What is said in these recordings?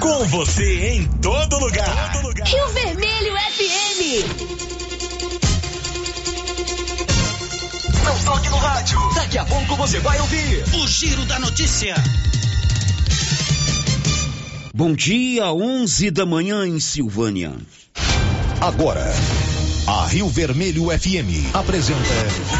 Com você em todo lugar. Todo lugar. Rio Vermelho FM. Não toque no rádio. Daqui a pouco você vai ouvir o Giro da Notícia. Bom dia, 11 da manhã em Silvânia. Agora, a Rio Vermelho FM apresenta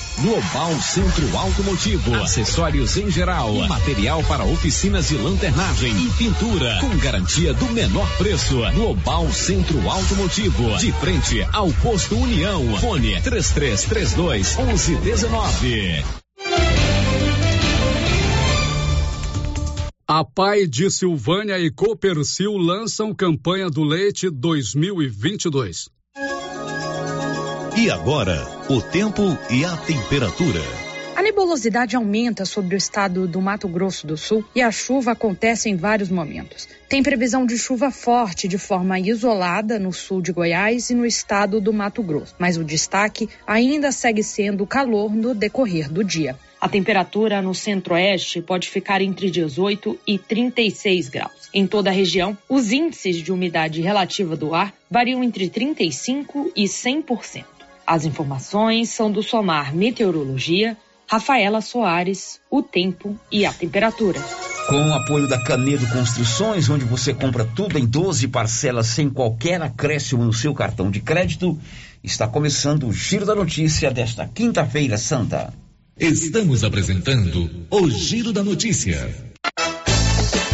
Global Centro Automotivo, acessórios em geral, material para oficinas de lanternagem e pintura, com garantia do menor preço. Global Centro Automotivo, de frente ao posto União. Fone 3332 1119. A Pai de Silvânia e Copercil lançam campanha do leite 2022. E agora, o tempo e a temperatura. A nebulosidade aumenta sobre o estado do Mato Grosso do Sul e a chuva acontece em vários momentos. Tem previsão de chuva forte de forma isolada no sul de Goiás e no estado do Mato Grosso, mas o destaque ainda segue sendo o calor no decorrer do dia. A temperatura no centro-oeste pode ficar entre 18 e 36 graus. Em toda a região, os índices de umidade relativa do ar variam entre 35 e 100%. As informações são do Somar Meteorologia, Rafaela Soares, o tempo e a temperatura. Com o apoio da Canedo Construções, onde você compra tudo em 12 parcelas sem qualquer acréscimo no seu cartão de crédito, está começando o Giro da Notícia desta quinta-feira santa. Estamos apresentando o Giro da Notícia.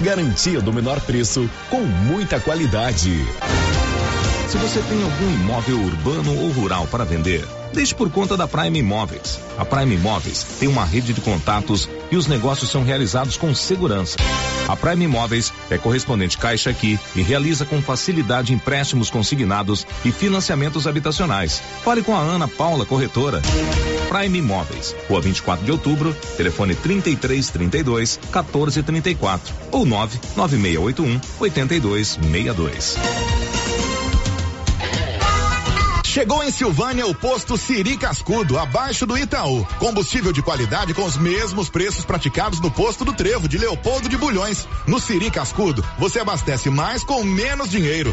garantia do menor preço com muita qualidade. Se você tem algum imóvel urbano ou rural para vender, deixe por conta da Prime Imóveis. A Prime Imóveis tem uma rede de contatos e os negócios são realizados com segurança. A Prime Imóveis é correspondente Caixa aqui e realiza com facilidade empréstimos consignados e financiamentos habitacionais. Fale com a Ana Paula Corretora. Prime Imóveis, Rua 24 de Outubro, telefone 3332 1434 ou 99681 8262. Chegou em Silvânia o posto Siri Cascudo, abaixo do Itaú. Combustível de qualidade com os mesmos preços praticados no posto do Trevo de Leopoldo de Bulhões. No Siri Cascudo, você abastece mais com menos dinheiro.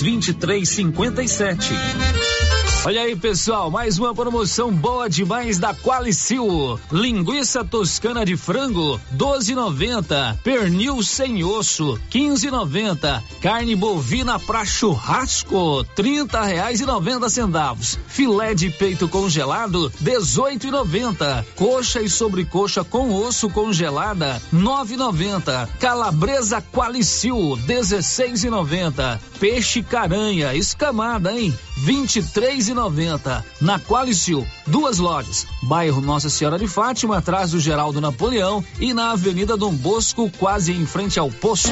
2357. Olha aí, pessoal, mais uma promoção boa demais da Qualicil. Linguiça toscana de frango, 12,90. Pernil sem osso, 15,90. Carne bovina pra churrasco, 30 reais e 90 centavos. Filé de peito congelado, 18,90. Coxa e sobrecoxa com osso congelada, 9,90. Calabresa Qualicil, 16,90. Peixe caranha escamada, hein? 23 noventa na Qualicil, duas lojas, bairro Nossa Senhora de Fátima, atrás do Geraldo Napoleão e na Avenida Dom Bosco, quase em frente ao posto.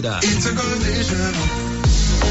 Gameleira.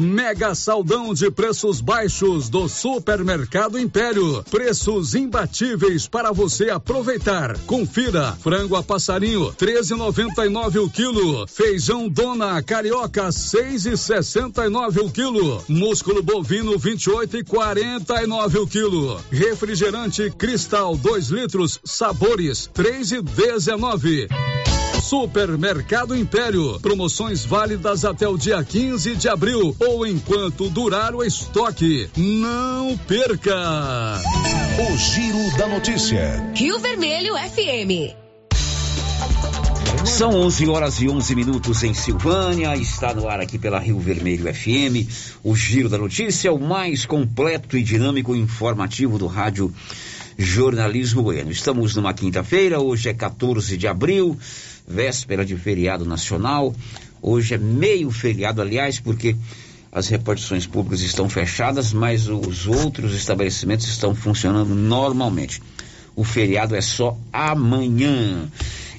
Mega saldão de preços baixos do Supermercado Império. Preços imbatíveis para você aproveitar. Confira: frango a passarinho 13,99 o quilo. Feijão Dona Carioca 6,69 o quilo. Músculo bovino 28,49 o quilo. Refrigerante Cristal 2 litros sabores 3,19. Supermercado Império. Promoções válidas até o dia 15 de abril ou enquanto durar o estoque. Não perca! O Giro da Notícia. Rio Vermelho FM. São 11 horas e 11 minutos em Silvânia. Está no ar aqui pela Rio Vermelho FM. O Giro da Notícia, o mais completo e dinâmico informativo do rádio Jornalismo Bueno. Estamos numa quinta-feira, hoje é 14 de abril véspera de feriado nacional. Hoje é meio feriado, aliás, porque as repartições públicas estão fechadas, mas os outros estabelecimentos estão funcionando normalmente. O feriado é só amanhã.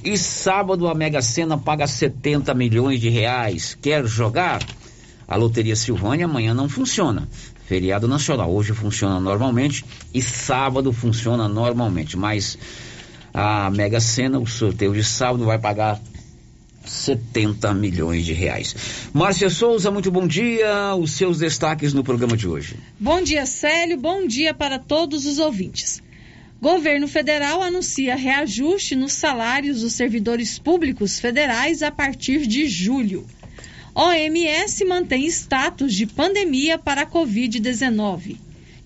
E sábado a Mega Sena paga 70 milhões de reais. Quer jogar? A Loteria Silvânia amanhã não funciona. Feriado nacional. Hoje funciona normalmente e sábado funciona normalmente. Mas a Mega Sena, o sorteio de sábado, vai pagar 70 milhões de reais. Márcia Souza, muito bom dia. Os seus destaques no programa de hoje. Bom dia, Célio. Bom dia para todos os ouvintes. Governo federal anuncia reajuste nos salários dos servidores públicos federais a partir de julho. OMS mantém status de pandemia para a Covid-19.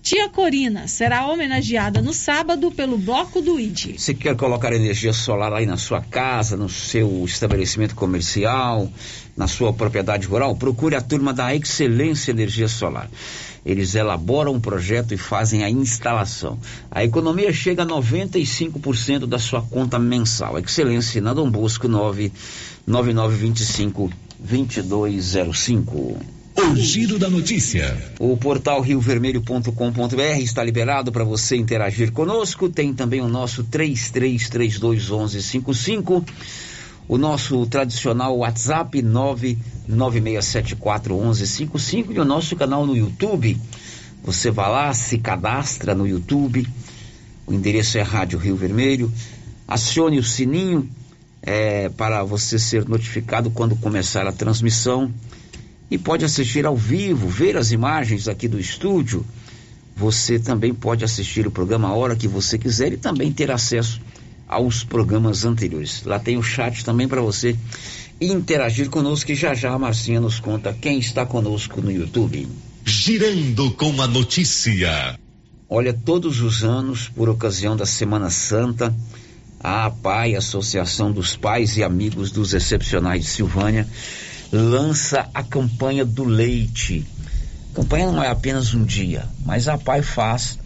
Tia Corina será homenageada no sábado pelo Bloco do ID. Você quer colocar energia solar aí na sua casa, no seu estabelecimento comercial, na sua propriedade rural? Procure a turma da Excelência Energia Solar. Eles elaboram um projeto e fazem a instalação. A economia chega a 95% da sua conta mensal. Excelência na Dom Bosco 99925 2205. O Giro da Notícia. O portal riovermelho.com.br está liberado para você interagir conosco. Tem também o nosso 33321155. O nosso tradicional WhatsApp 996741155 e o nosso canal no YouTube. Você vai lá, se cadastra no YouTube. O endereço é Rádio Rio Vermelho. Acione o sininho é, para você ser notificado quando começar a transmissão e pode assistir ao vivo, ver as imagens aqui do estúdio. Você também pode assistir o programa a hora que você quiser e também ter acesso aos programas anteriores. Lá tem o chat também para você interagir conosco e já já a Marcinha nos conta quem está conosco no YouTube. Girando com a notícia. Olha, todos os anos, por ocasião da Semana Santa, a APAI, Associação dos Pais e Amigos dos Excepcionais de Silvânia, lança a campanha do leite. A campanha não é apenas um dia, mas a PAI faz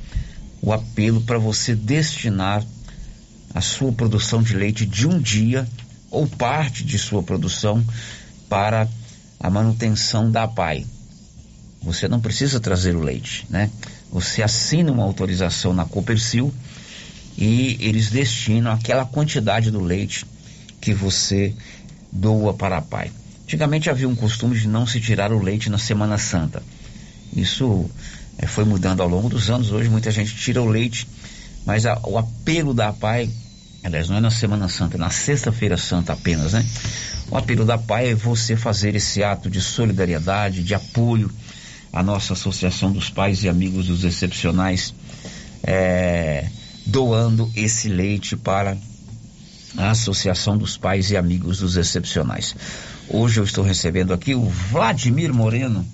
o apelo para você destinar a sua produção de leite de um dia ou parte de sua produção para a manutenção da PAI. Você não precisa trazer o leite, né? Você assina uma autorização na Copercil e eles destinam aquela quantidade do leite que você doa para a PAI. Antigamente havia um costume de não se tirar o leite na Semana Santa. Isso é, foi mudando ao longo dos anos. Hoje muita gente tira o leite, mas a, o apelo da PAI, aliás, não é na Semana Santa, é na Sexta-feira Santa apenas, né? O apelo da PAI é você fazer esse ato de solidariedade, de apoio à nossa Associação dos Pais e Amigos dos Excepcionais, é, doando esse leite para a Associação dos Pais e Amigos dos Excepcionais. Hoje eu estou recebendo aqui o Vladimir Moreno,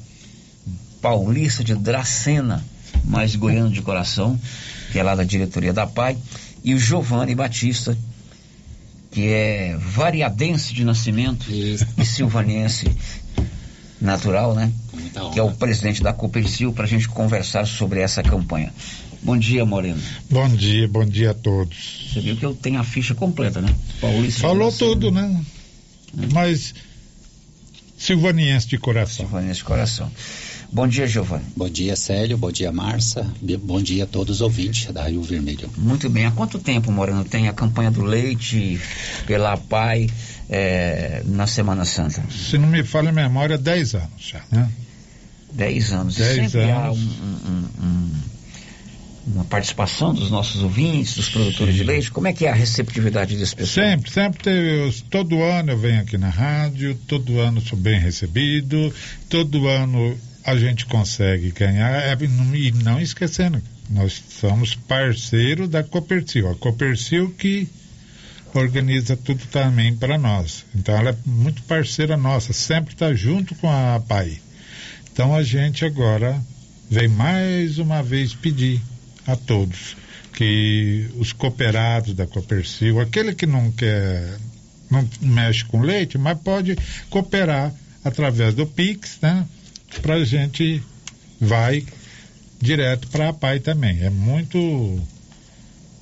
paulista de Dracena, mas goiano de coração, que é lá da diretoria da PAI, e o Giovanni Batista, que é variadense de nascimento Isso. e silvanense natural, né? Que é o presidente da Copercil, para a gente conversar sobre essa campanha. Bom dia, Moreno. Bom dia, bom dia a todos. Você viu que eu tenho a ficha completa, né? Paulista Falou tudo, né? Mas silvaniense de coração. Silvaniense de coração. Bom dia, Giovanni. Bom dia, Célio. Bom dia, Marça. Bom dia a todos os ouvintes da Rio Vermelho. Muito bem. Há quanto tempo, Moreno, tem a campanha do leite pela PAI é, na Semana Santa? Se não me falha a memória, 10 anos já, né? 10 anos. 10 Sempre anos. há um, um, um, uma participação dos nossos ouvintes, dos produtores Sim. de leite. Como é que é a receptividade desse pessoal? Sempre, sempre. Teve, todo ano eu venho aqui na rádio, todo ano sou bem recebido, todo ano a gente consegue ganhar. É, e não esquecendo, nós somos parceiro da Copercil. A Copercil que organiza tudo também para nós. Então ela é muito parceira nossa, sempre está junto com a PAI. Então a gente agora vem mais uma vez pedir a todos que os cooperados da Copercil, aquele que não quer, não mexe com leite, mas pode cooperar através do Pix, né? para a gente vai direto para a PAI também. É muito,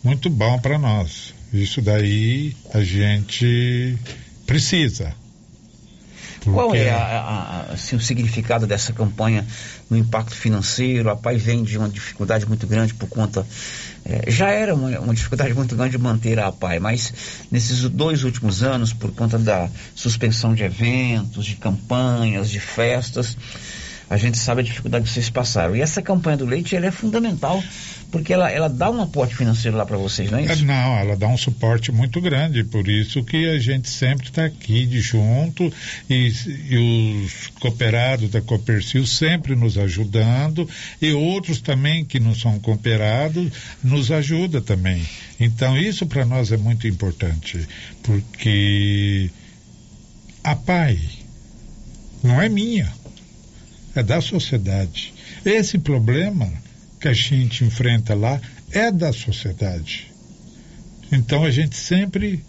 muito bom para nós. Isso daí a gente precisa. Porque... Qual é a, a, assim, o significado dessa campanha no impacto financeiro? A PAI vem de uma dificuldade muito grande por conta. É, já era uma, uma, dificuldade muito grande de manter a PAI, mas nesses dois últimos anos, por conta da suspensão de eventos, de campanhas, de festas, a gente sabe a dificuldade que vocês passaram. E essa campanha do leite ela é fundamental porque ela, ela dá um aporte financeiro lá para vocês, não é isso? Não, ela dá um suporte muito grande, por isso que a gente sempre está aqui de junto e, e, os cooperados da Copercil sempre nos ajudando e outros também que não são cooperados nos ajuda também. Então isso para nós é muito importante, porque a PAI não é minha é da sociedade. Esse problema que a gente enfrenta lá é da sociedade. Então a gente sempre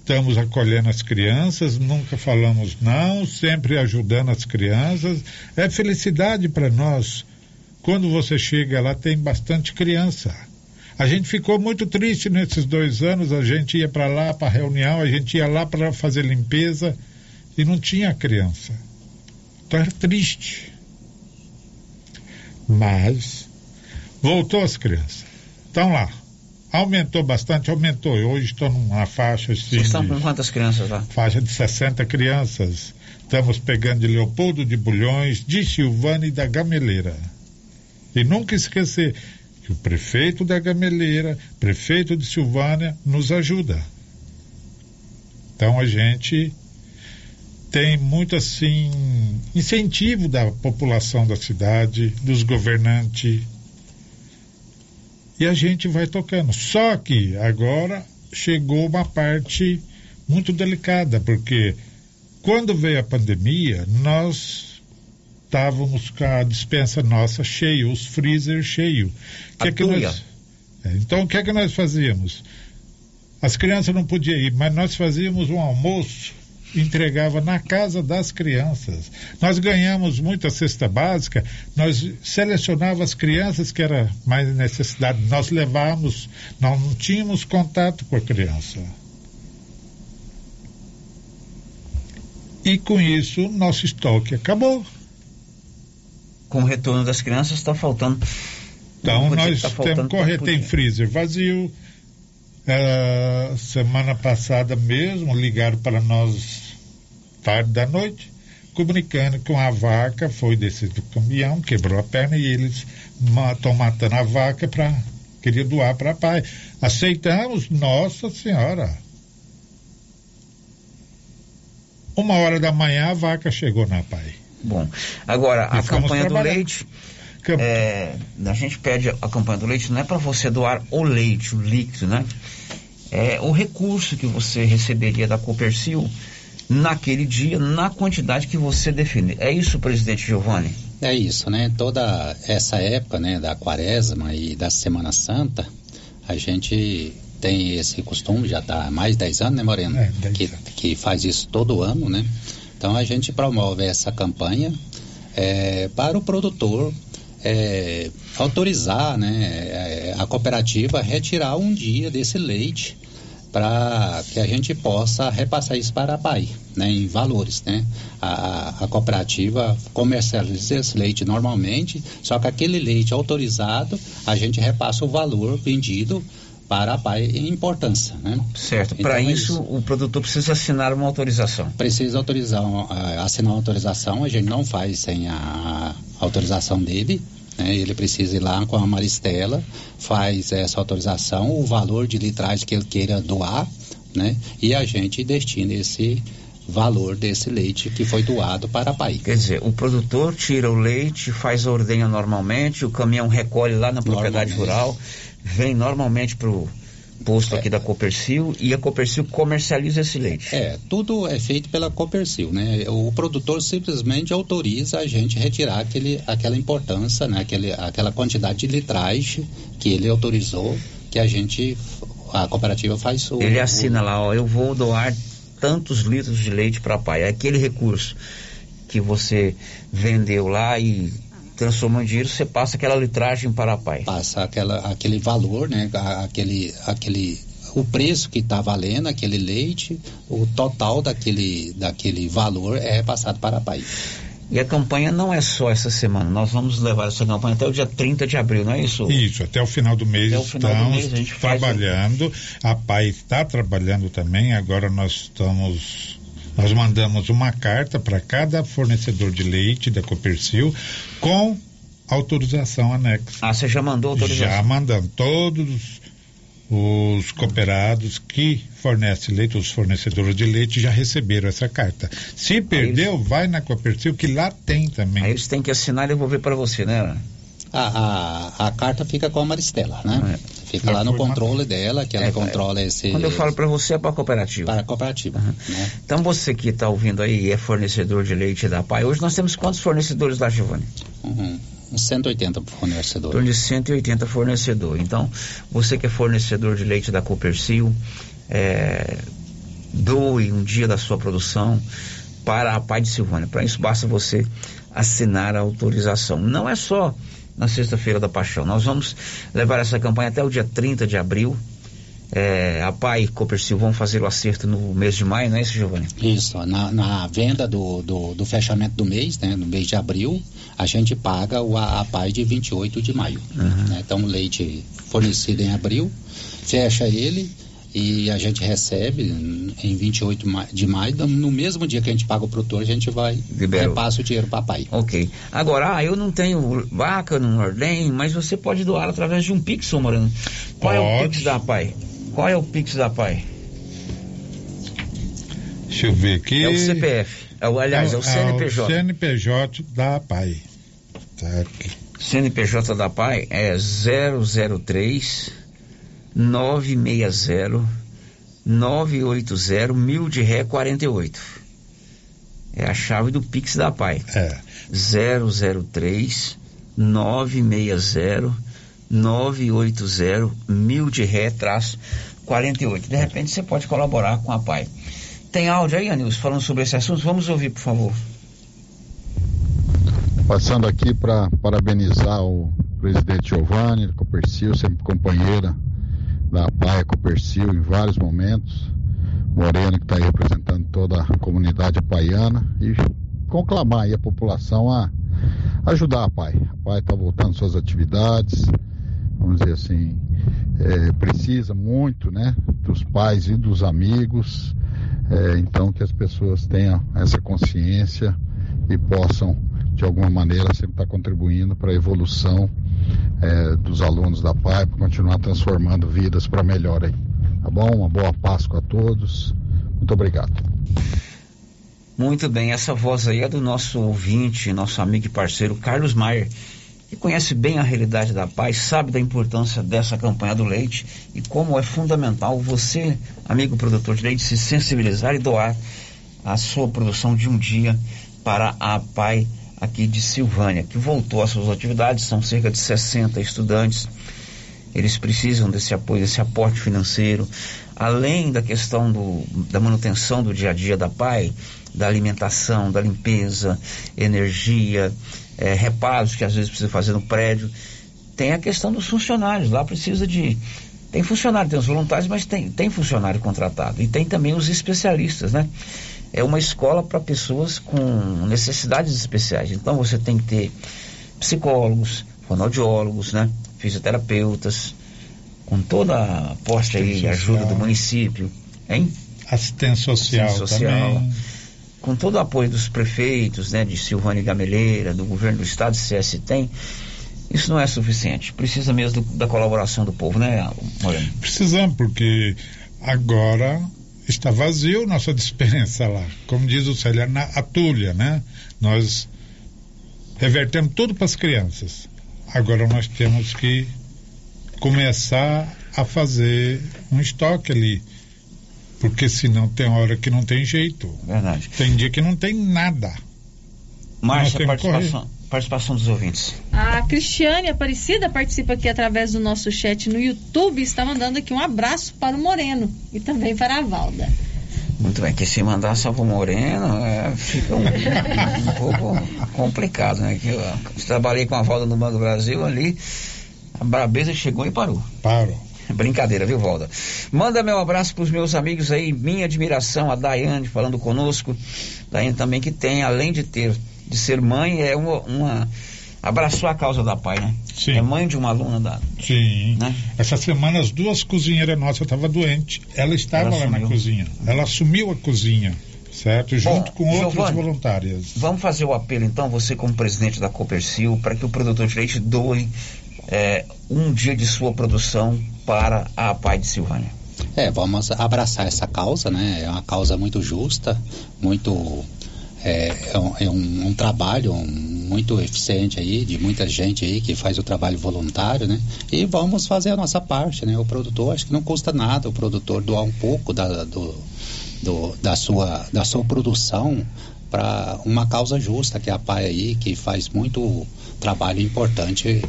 estamos acolhendo as crianças, nunca falamos não, sempre ajudando as crianças. É felicidade para nós. Quando você chega lá, tem bastante criança. A gente ficou muito triste nesses dois anos. A gente ia para lá para reunião, a gente ia lá para fazer limpeza e não tinha criança. Então era triste. Mas voltou as crianças. Estão lá. Aumentou bastante, aumentou. Hoje estão numa faixa assim. Vocês estão com quantas crianças lá? Faixa de 60 crianças. Estamos pegando de Leopoldo de Bulhões, de Silvânia e da Gameleira. E nunca esquecer que o prefeito da Gameleira, prefeito de Silvânia, nos ajuda. Então a gente tem muito assim incentivo da população da cidade, dos governantes. E a gente vai tocando. Só que agora chegou uma parte muito delicada, porque quando veio a pandemia, nós estávamos com a dispensa nossa cheia, os freezer cheio. Que é que nós... É, então o que é que nós fazíamos? As crianças não podiam ir, mas nós fazíamos um almoço entregava na casa das crianças. Nós ganhamos muita cesta básica, nós selecionávamos as crianças que era mais necessidade, nós levávamos, nós não tínhamos contato com a criança. E com isso, nosso estoque acabou. Com o retorno das crianças, está faltando. Então, nós tá temos correr, tem freezer vazio, Uh, semana passada mesmo ligaram para nós tarde da noite, comunicando que uma vaca foi descer do caminhão, quebrou a perna e eles estão matando a vaca para queria doar para a pai. Aceitamos, nossa senhora. Uma hora da manhã a vaca chegou na pai. Bom, agora e a campanha do leite é, a gente pede a campanha do leite não é para você doar o leite, o líquido, né? É o recurso que você receberia da Copercil naquele dia, na quantidade que você define. É isso, presidente Giovanni? É isso, né? Toda essa época, né, da quaresma e da Semana Santa, A gente tem esse costume, já está há mais de 10 anos, né, Moreno? É, 10 que, que faz isso todo ano, né? Então a gente promove essa campanha é, para o produtor é, autorizar né, é, a cooperativa a retirar um dia desse leite para que a gente possa repassar isso para a PAI, né, em valores, né? A, a cooperativa comercializa esse leite normalmente, só que aquele leite autorizado, a gente repassa o valor vendido para a PAI em importância, né? Certo. Então, para é isso, isso, o produtor precisa assinar uma autorização. Precisa autorizar, assinar uma autorização. A gente não faz sem a autorização dele. Né? Ele precisa ir lá com a Maristela, faz essa autorização, o valor de litragem que ele queira doar, né? E a gente destina esse valor desse leite que foi doado para a PAI. Quer dizer, o produtor tira o leite, faz a ordenha normalmente, o caminhão recolhe lá na propriedade rural, vem normalmente para o posto é. aqui da Copercil e a Copercil comercializa esse leite. É, tudo é feito pela Copercil, né? O produtor simplesmente autoriza a gente retirar aquele, aquela importância, né? Aquele, aquela quantidade de litragem que ele autorizou, que a gente, a cooperativa faz o... Ele assina o... lá, ó, eu vou doar tantos litros de leite para pai. É aquele recurso que você vendeu lá e transformou em dinheiro, você passa aquela litragem para a pai. Passa aquela, aquele valor, né? Aquele, aquele, o preço que está valendo aquele leite, o total daquele, daquele valor é passado para a pai. E a campanha não é só essa semana, nós vamos levar essa campanha até o dia 30 de abril, não é isso? Isso, até o final do mês até estamos do mês, trabalhando. A PAI está trabalhando também, agora nós estamos. Nós mandamos uma carta para cada fornecedor de leite da Copercil com autorização anexa. Ah, você já mandou autorização? Já mandamos. Todos os cooperados que fornecem leite, os fornecedores de leite, já receberam essa carta. Se perdeu, eles... vai na Copercil, que lá tem também. Aí eles têm que assinar e devolver para você, né? A, a, a, carta fica com a Maristela, né? É. Fica lá no controle dela, que ela é, controla esse. Quando eu falo para você, é para a cooperativa. Para a cooperativa. Uhum. Né? Então você que está ouvindo aí é fornecedor de leite da PAI. Hoje nós temos quantos fornecedores lá, Giovanni? Uhum. 180 fornecedores. Torno de 180 fornecedores. Então, você que é fornecedor de leite da Copercil, é, doe um dia da sua produção para a Pai de Silvânia. Para isso, basta você assinar a autorização. Não é só na Sexta-feira da Paixão. Nós vamos levar essa campanha até o dia 30 de abril. É, a PAI e Copercil vão fazer o acerto no mês de maio, não é isso, Giovanni? Isso, na, na venda do, do, do, fechamento do mês, né, no mês de abril, a gente paga o, a, a PAI de 28 de maio. Uhum. Né? Então, leite fornecido em abril, fecha ele e a gente recebe em 28 de maio, no mesmo dia que a gente paga o produtor, a gente vai Liberou. repassa o dinheiro para pai. Ok. Agora, ah, eu não tenho vaca, não ordem, mas você pode doar através de um Pix, Morano. Qual pode. é o Pix da pai? Qual é o Pix da pai? Deixa eu ver aqui. É o CPF. É o, aliás, é, é o CNPJ. É o CNPJ da PAI. Tá aqui. CNPJ da PAI é 003 960 980 mil de ré 48. É a chave do Pix da Pai. É. 003 960 980 mil de ré traço 48. De repente você pode colaborar com a Pai. Tem áudio aí, Anilson, falando sobre esse assunto? Vamos ouvir, por favor. Passando aqui para parabenizar o presidente Giovanni, Copercil, sempre companheira da Paia Copercil em vários momentos. Moreno, que está aí representando toda a comunidade apaiana, e conclamar aí a população a ajudar a PAI. A PAI está voltando suas atividades, vamos dizer assim, é, precisa muito né, dos pais e dos amigos, é, então que as pessoas tenham essa consciência e possam, de alguma maneira, sempre estar tá contribuindo para a evolução é, dos alunos da PAI para continuar transformando vidas para melhor aí. Tá bom? Uma boa Páscoa a todos. Muito obrigado. Muito bem, essa voz aí é do nosso ouvinte, nosso amigo e parceiro Carlos Maier, que conhece bem a realidade da paz, sabe da importância dessa campanha do leite e como é fundamental você, amigo produtor de leite, se sensibilizar e doar a sua produção de um dia para a PAI aqui de Silvânia, que voltou às suas atividades, são cerca de 60 estudantes Eles precisam desse apoio, desse aporte financeiro, além da questão do, da manutenção do dia a dia da PAI, da alimentação, da limpeza, energia, é, reparos que às vezes precisa fazer no prédio. Tem a questão dos funcionários, lá precisa de. Tem funcionário, tem os voluntários, mas tem, tem funcionário contratado. E tem também os especialistas, né? É uma escola para pessoas com necessidades especiais. Então você tem que ter psicólogos, fonoaudiólogos, né? Fisioterapeutas, com toda a aposta e ajuda do município, hein? Assistência social, Assistência social também. Com todo o apoio dos prefeitos, né? De Silvânia Gameleira, do governo do estado, CS tem. Isso não é suficiente. Precisa mesmo do, da colaboração do povo, né, Moreno? Precisamos, porque agora está vazio nossa dispensa lá. Como diz o Célia, na atulha, né? Nós revertemos tudo para as crianças. Agora nós temos que começar a fazer um estoque ali. Porque senão tem hora que não tem jeito. Verdade. Tem dia que não tem nada. Márcia, participação, participação dos ouvintes. A Cristiane Aparecida participa aqui através do nosso chat no YouTube. Está mandando aqui um abraço para o Moreno e também para a Valda. Muito bem, que se mandar só pro Moreno, é, fica um, um, pouco complicado, né? Que eu, eu trabalhei com a Valda no Banco do Brasil ali, a Brabeza chegou e parou. Parou. Brincadeira, viu, Valda? Manda meu abraço pros meus amigos aí, minha admiração, a Daiane falando conosco. Daiane também que tem, além de ter, de ser mãe, é uma, uma abraçou a causa da pai, né? Sim. É mãe de uma aluna da. Sim. Né? Essa semana as duas cozinheiras nossas estavam doentes. Ela estava Ela lá assumiu. na cozinha. Ela assumiu a cozinha. Certo, junto Bom, com outras Giovani, voluntárias. Vamos fazer o apelo então, você como presidente da Copercil, para que o produtor de leite doe é, um dia de sua produção para a Pai de Silvânia. É, vamos abraçar essa causa, né? É uma causa muito justa, muito é, é, um, é um, um, trabalho muito eficiente aí, de muita gente aí que faz o trabalho voluntário, né? E vamos fazer a nossa parte, né? O produtor, acho que não custa nada o produtor doar um pouco da, do, do, da, sua, da sua produção para uma causa justa, que é a PAI aí, que faz muito trabalho importante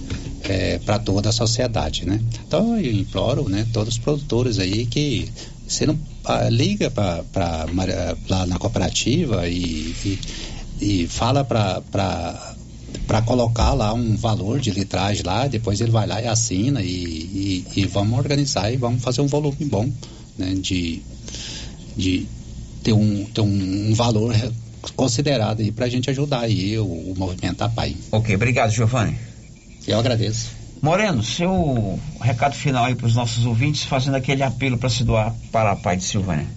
é, para toda a sociedade, né? Então eu imploro, né, todos os produtores aí que você não ah, liga para lá na cooperativa e, e, e fala para para colocar lá um valor de litragem lá, depois ele vai lá e assina e, e, e, vamos organizar e vamos fazer um volume bom, né, de, de ter um, ter um, um valor considerado aí para a gente ajudar aí o, o movimento APAI. Ok, obrigado, Giovanni. Eu agradeço. Moreno, seu recado final aí para os nossos ouvintes, fazendo aquele apelo para se doar para a PAI de Silvânia.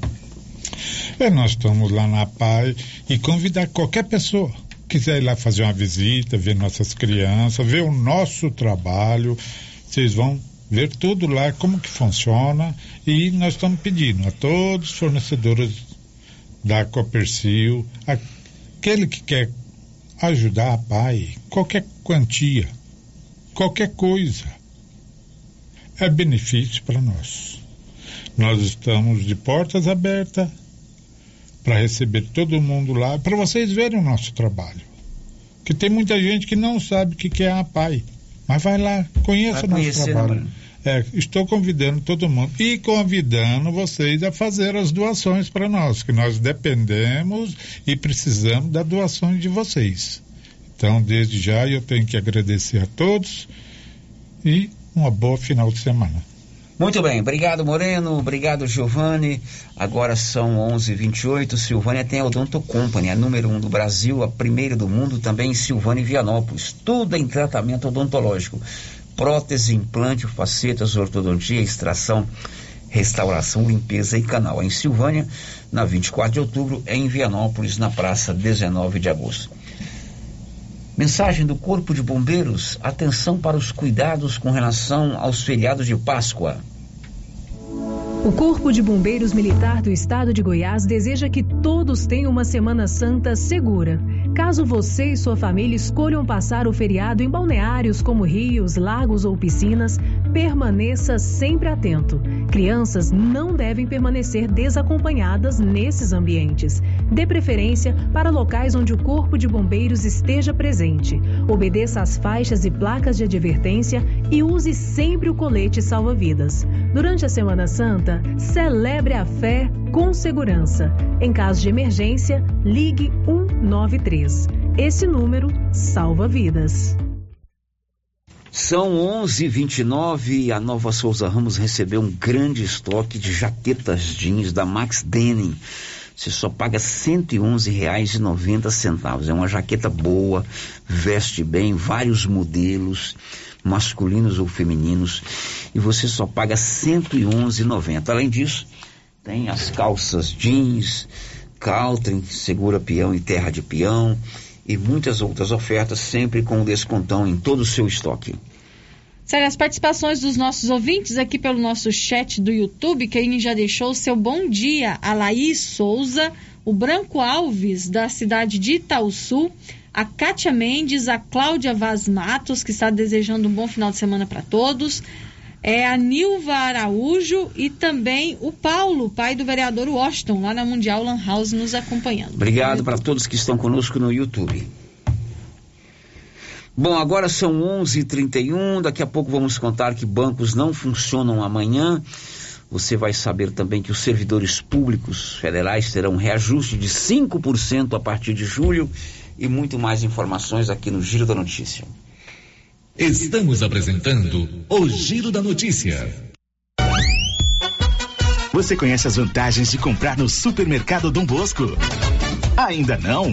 É, nós estamos lá na PAI e convidar qualquer pessoa quiser ir lá fazer uma visita, ver nossas crianças, ver o nosso trabalho, vocês vão ver tudo lá, como que funciona. E nós estamos pedindo a todos os fornecedores da Copercil, aquele que quer ajudar a PAI, qualquer quantia, qualquer coisa, é benefício para nós. Nós estamos de portas abertas para receber todo mundo lá, para vocês verem o nosso trabalho. Que tem muita gente que não sabe o que, é a PAI. Mas vai lá, conheça o nosso né, trabalho. Né, é, estou convidando todo mundo e convidando vocês a fazer as doações para nós, que nós dependemos e precisamos das doações de vocês. Então, desde já, eu tenho que agradecer a todos e uma boa final de semana. Muito bem, obrigado Moreno, obrigado Giovanni. Agora são 11:28. Silvânia tem a Odonto Company, a número um do Brasil, a primeira do mundo, também em Silvânia e Vianópolis. Tudo em tratamento odontológico: prótese, implante, facetas, ortodontia, extração, restauração, limpeza e canal. Em Silvânia, na 24 de outubro, em Vianópolis, na praça 19 de agosto. Mensagem do Corpo de Bombeiros: atenção para os cuidados com relação aos feriados de Páscoa. O Corpo de Bombeiros Militar do Estado de Goiás deseja que todos tenham uma Semana Santa segura. Caso você e sua família escolham passar o feriado em balneários como rios, lagos ou piscinas, permaneça sempre atento. Crianças não devem permanecer desacompanhadas nesses ambientes. Dê preferência para locais onde o Corpo de Bombeiros esteja presente. Obedeça às faixas e placas de advertência e use sempre o colete salva-vidas. Durante a Semana Santa, celebre a fé com segurança. Em caso de emergência, ligue 193. Esse número salva vidas. São 11:29 e a Nova Souza Ramos recebeu um grande estoque de jaquetas jeans da Max Denim. Você só paga R$ 111,90. É uma jaqueta boa, veste bem, vários modelos, masculinos ou femininos, e você só paga R$ 111,90. Além disso, tem as calças jeans, Caltrim, segura peão e terra de peão e muitas outras ofertas, sempre com descontão em todo o seu estoque. Sério, as participações dos nossos ouvintes aqui pelo nosso chat do YouTube, quem já deixou o seu bom dia, a Laís Souza, o Branco Alves, da cidade de Itaúsu, a Kátia Mendes, a Cláudia Vaz Matos, que está desejando um bom final de semana para todos, é a Nilva Araújo e também o Paulo, pai do vereador Washington, lá na Mundial Lan House, nos acompanhando. Obrigado para todos que estão conosco no YouTube. Bom, agora são 11h31. Daqui a pouco vamos contar que bancos não funcionam amanhã. Você vai saber também que os servidores públicos federais terão reajuste de 5% a partir de julho e muito mais informações aqui no Giro da Notícia. Estamos apresentando o Giro da Notícia. Você conhece as vantagens de comprar no supermercado Dom Bosco? Ainda não?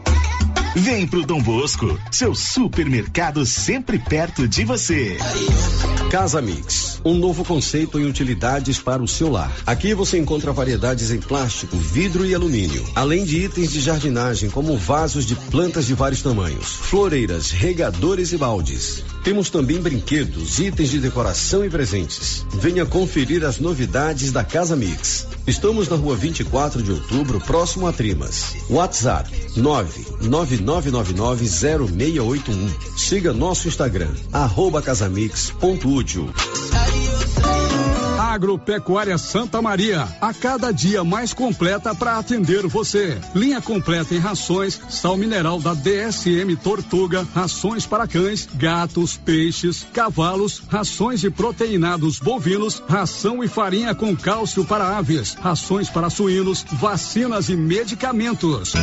Vem pro Dom Bosco, seu supermercado sempre perto de você. Casa Mix, um novo conceito em utilidades para o seu lar. Aqui você encontra variedades em plástico, vidro e alumínio, além de itens de jardinagem como vasos de plantas de vários tamanhos, floreiras, regadores e baldes. Temos também brinquedos, itens de decoração e presentes. Venha conferir as novidades da Casa Mix. Estamos na rua 24 de outubro, próximo a Trimas. WhatsApp 999990681. Siga nosso Instagram, arroba casamix.útil. Agropecuária Santa Maria, a cada dia mais completa para atender você. Linha completa em rações, sal mineral da DSM Tortuga, rações para cães, gatos, peixes, cavalos, rações de proteinados bovinos, ração e farinha com cálcio para aves, rações para suínos, vacinas e medicamentos.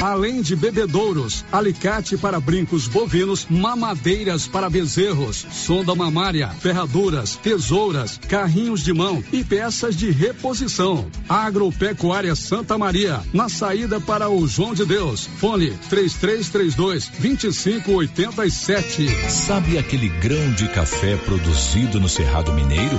Além de bebedouros, alicate para brincos bovinos, mamadeiras para bezerros, sonda mamária, ferraduras, tesouras, carrinhos de mão e peças de reposição. Agropecuária Santa Maria, na saída para o João de Deus. Fone 3332 2587. Sabe aquele grão de café produzido no Cerrado Mineiro?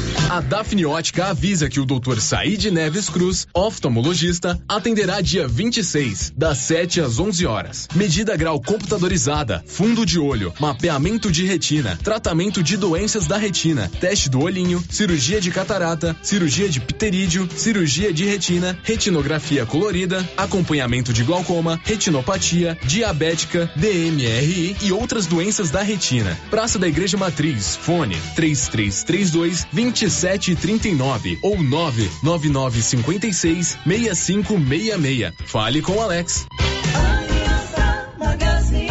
A Dafniótica avisa que o Dr. Said Neves Cruz, oftalmologista, atenderá dia 26, das 7 às 11 horas. Medida grau computadorizada, fundo de olho, mapeamento de retina, tratamento de doenças da retina, teste do olhinho, cirurgia de catarata, cirurgia de pterídeo, cirurgia de retina, retinografia colorida, acompanhamento de glaucoma, retinopatia, diabética, DMRI e outras doenças da retina. Praça da Igreja Matriz, fone 3332 26 3739 ou 99956 6566. Fale com Alex. Aliança Magazine.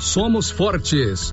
somos fortes.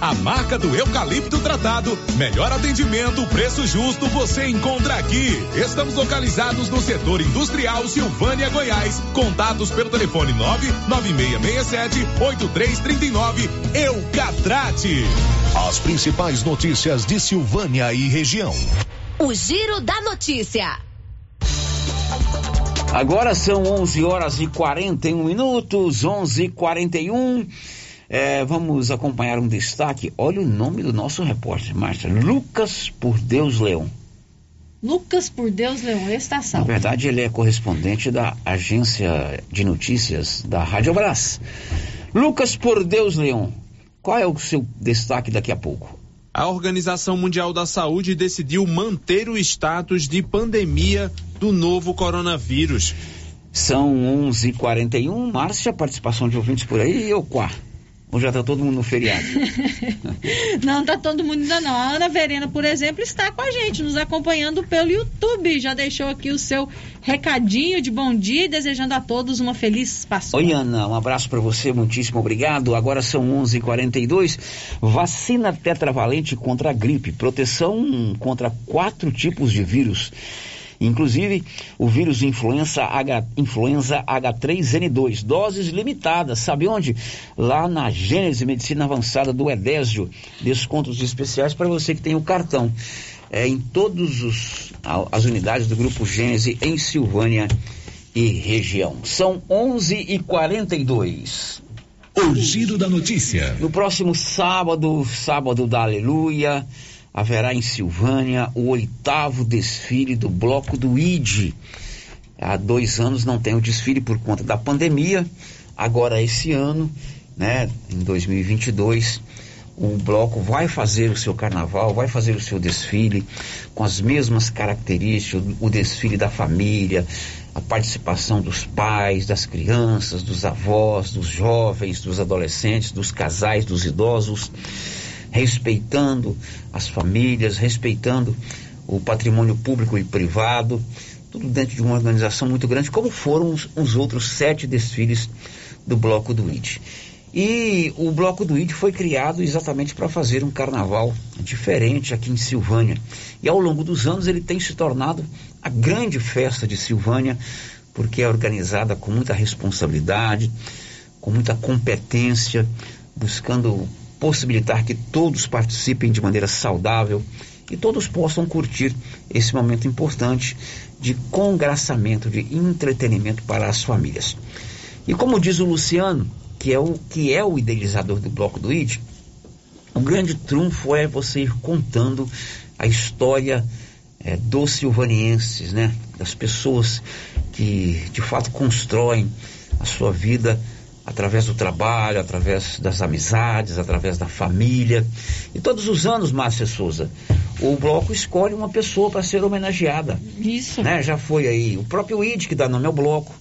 A marca do eucalipto tratado. Melhor atendimento, preço justo, você encontra aqui. Estamos localizados no setor industrial Silvânia, Goiás. Contatos pelo telefone 99667 8339. Eucatrate. As principais notícias de Silvânia e região. O Giro da Notícia. Agora são 11 horas e 41 minutos, 11 e 41 é, Vamos acompanhar um destaque. Olha o nome do nosso repórter, Márcia. Lucas Por Deus Leão. Lucas Por Deus Leão, esse tá Na salvo. verdade, ele é correspondente da agência de notícias da Rádio Brás. Lucas Por Deus Leão, qual é o seu destaque daqui a pouco? A Organização Mundial da Saúde decidiu manter o status de pandemia do novo coronavírus. São 11h41. Márcia, participação de ouvintes por aí e eu quá. Ou já está todo mundo no feriado? Não tá todo mundo ainda não. A Ana Verena, por exemplo, está com a gente, nos acompanhando pelo YouTube. Já deixou aqui o seu recadinho de bom dia e desejando a todos uma feliz Páscoa. Oi, Ana, um abraço para você, muitíssimo obrigado. Agora são 11h42. Vacina tetravalente contra a gripe, proteção contra quatro tipos de vírus. Inclusive o vírus influenza, H, influenza H3N2, doses limitadas. Sabe onde? Lá na Gênese Medicina Avançada do Edésio. Descontos especiais para você que tem o cartão. É, em todas as unidades do Grupo Gênese em Silvânia e região. São 11h42. O Giro da Notícia. No próximo sábado, sábado da Aleluia, haverá em Silvânia o oitavo desfile do Bloco do ID. Há dois anos não tem o desfile por conta da pandemia. Agora, esse ano, né, em 2022, o bloco vai fazer o seu carnaval, vai fazer o seu desfile com as mesmas características, o desfile da família, a participação dos pais, das crianças, dos avós, dos jovens, dos adolescentes, dos casais, dos idosos, respeitando as famílias, respeitando o patrimônio público e privado, tudo dentro de uma organização muito grande, como foram os, os outros sete desfiles do Bloco do ID. E o Bloco do ID foi criado exatamente para fazer um carnaval diferente aqui em Silvânia. E ao longo dos anos ele tem se tornado a grande festa de Silvânia, porque é organizada com muita responsabilidade, com muita competência, buscando possibilitar que todos participem de maneira saudável e todos possam curtir esse momento importante de congraçamento, de entretenimento para as famílias. E como diz o Luciano, que é o, que é o idealizador do Bloco do ID, o grande trunfo é você ir contando a história é, dos silvanienses, né? Das pessoas que de fato constroem a sua vida através do trabalho, através das amizades, através da família. E todos os anos, Márcia Souza, o bloco escolhe uma pessoa para ser homenageada. Isso. Né? Já foi aí o próprio ID que dá nome ao bloco.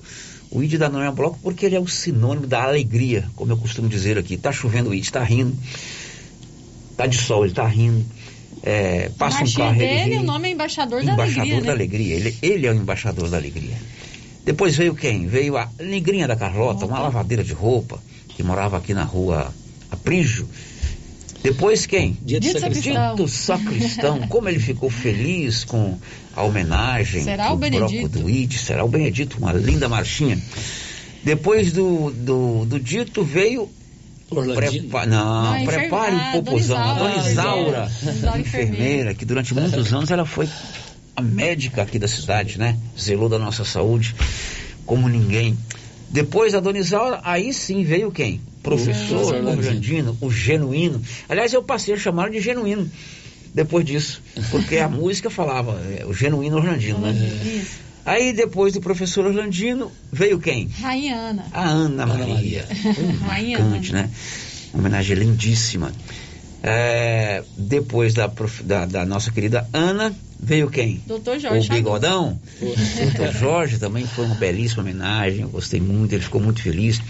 O ID dá nome ao bloco porque ele é o sinônimo da alegria, como eu costumo dizer aqui. Tá chovendo o ID, tá rindo. Tá de sol, ele tá rindo. É, passa um carro, ele dele, ri. o nome é embaixador, da Embaixador alegria, da né? alegria. Ele, ele é o embaixador da alegria. Depois veio quem? Veio a negrinha da Carlota, uma lavadeira de roupa, que morava aqui na rua Aprígio. Depois quem? Dito Dito Sacristão. Dito Sacristão. Como ele ficou feliz com a homenagem Será o do Benedito? do ID. Será o Benedito, uma linda marchinha. Depois do, do, do Dito veio... Prepa... Não, Não, a enfer- prepare ah, o popozão. A Dona Dona Isaura. Isaura, Isaura enfermeira, que durante muitos anos ela foi a médica aqui da cidade, né? Zelou da nossa saúde como ninguém. Depois da Dona Isaura, aí sim veio quem? Professor Orlandino. Orlandino, o genuíno. Aliás, eu passei a chamar de genuíno depois disso, porque a música falava é, o genuíno Orlandino, né? Isso. Aí depois do professor Orlandino veio quem? Rainha Ana. A Ana Maria. Rainha Marcante, né? Uma homenagem lindíssima. É, depois da, prof- da, da nossa querida Ana, veio quem? Doutor Jorge. o Bigodão. Doutor Jorge também foi uma belíssima homenagem. Eu gostei muito, ele ficou muito feliz.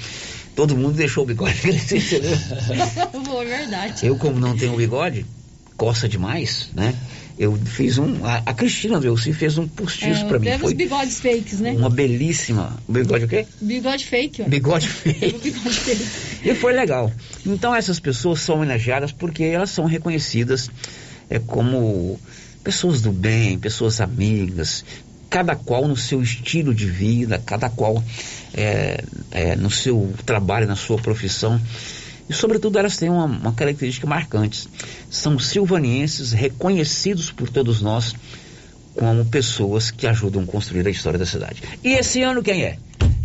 Todo mundo deixou o bigode crescer, entendeu? Verdade. Eu, como não tenho bigode, coça demais, né? Eu fiz um. A, a Cristina Delci fez um postiço É, pra mim. Foi os bigodes fakes, né? uma belíssima. Bigode o quê? Bigode fake, ó. Bigode fake. Bigode fake. E foi legal. Então essas pessoas são homenageadas porque elas são reconhecidas é, como pessoas do bem, pessoas amigas, cada qual no seu estilo de vida, cada qual é, é, no seu trabalho, na sua profissão. E sobretudo elas têm uma, uma característica marcante. São silvanienses reconhecidos por todos nós como pessoas que ajudam a construir a história da cidade. E esse ano quem é?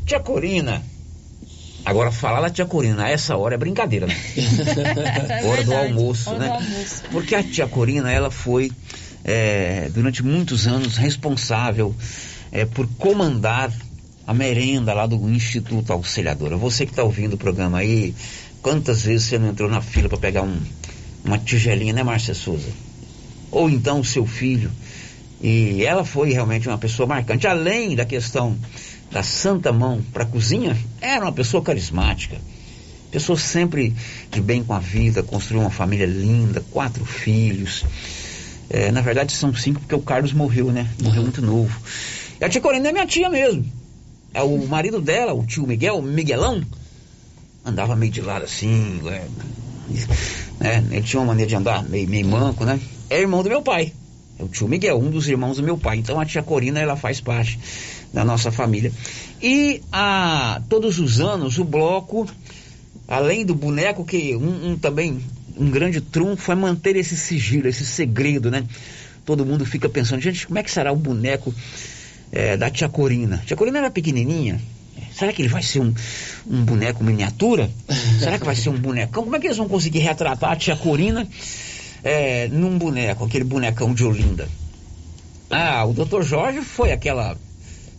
Tia Corina. Agora, falar da tia Corina a essa hora é brincadeira, né? hora do verdade, almoço, hora né? do almoço. Porque a tia Corina, ela foi, é, durante muitos anos, responsável é, por comandar a merenda lá do Instituto Auxiliadora. Você que está ouvindo o programa aí, quantas vezes você não entrou na fila para pegar um, uma tigelinha, né, Márcia Souza? Ou então o seu filho. E ela foi realmente uma pessoa marcante. Além da questão da santa mão para a cozinha, era uma pessoa carismática. Pessoa sempre de bem com a vida, construiu uma família linda, quatro filhos. É, na verdade são cinco porque o Carlos morreu, né? Morreu muito novo. E a tia Corina é minha tia mesmo. É o marido dela, o tio Miguel, Miguelão, andava meio de lado assim, é, né? Ele tinha uma maneira de andar meio, meio manco, né? É irmão do meu pai. É o tio Miguel, um dos irmãos do meu pai. Então a tia Corina, ela faz parte da nossa família. E a, todos os anos o bloco, além do boneco, que um, um também, um grande trunfo é manter esse sigilo, esse segredo, né? Todo mundo fica pensando, gente, como é que será o boneco é, da tia Corina? Tia Corina era pequenininha. Será que ele vai ser um, um boneco miniatura? Será que vai ser um bonecão? Como é que eles vão conseguir retratar a tia Corina é, num boneco, aquele bonecão de Olinda? Ah, o doutor Jorge foi aquela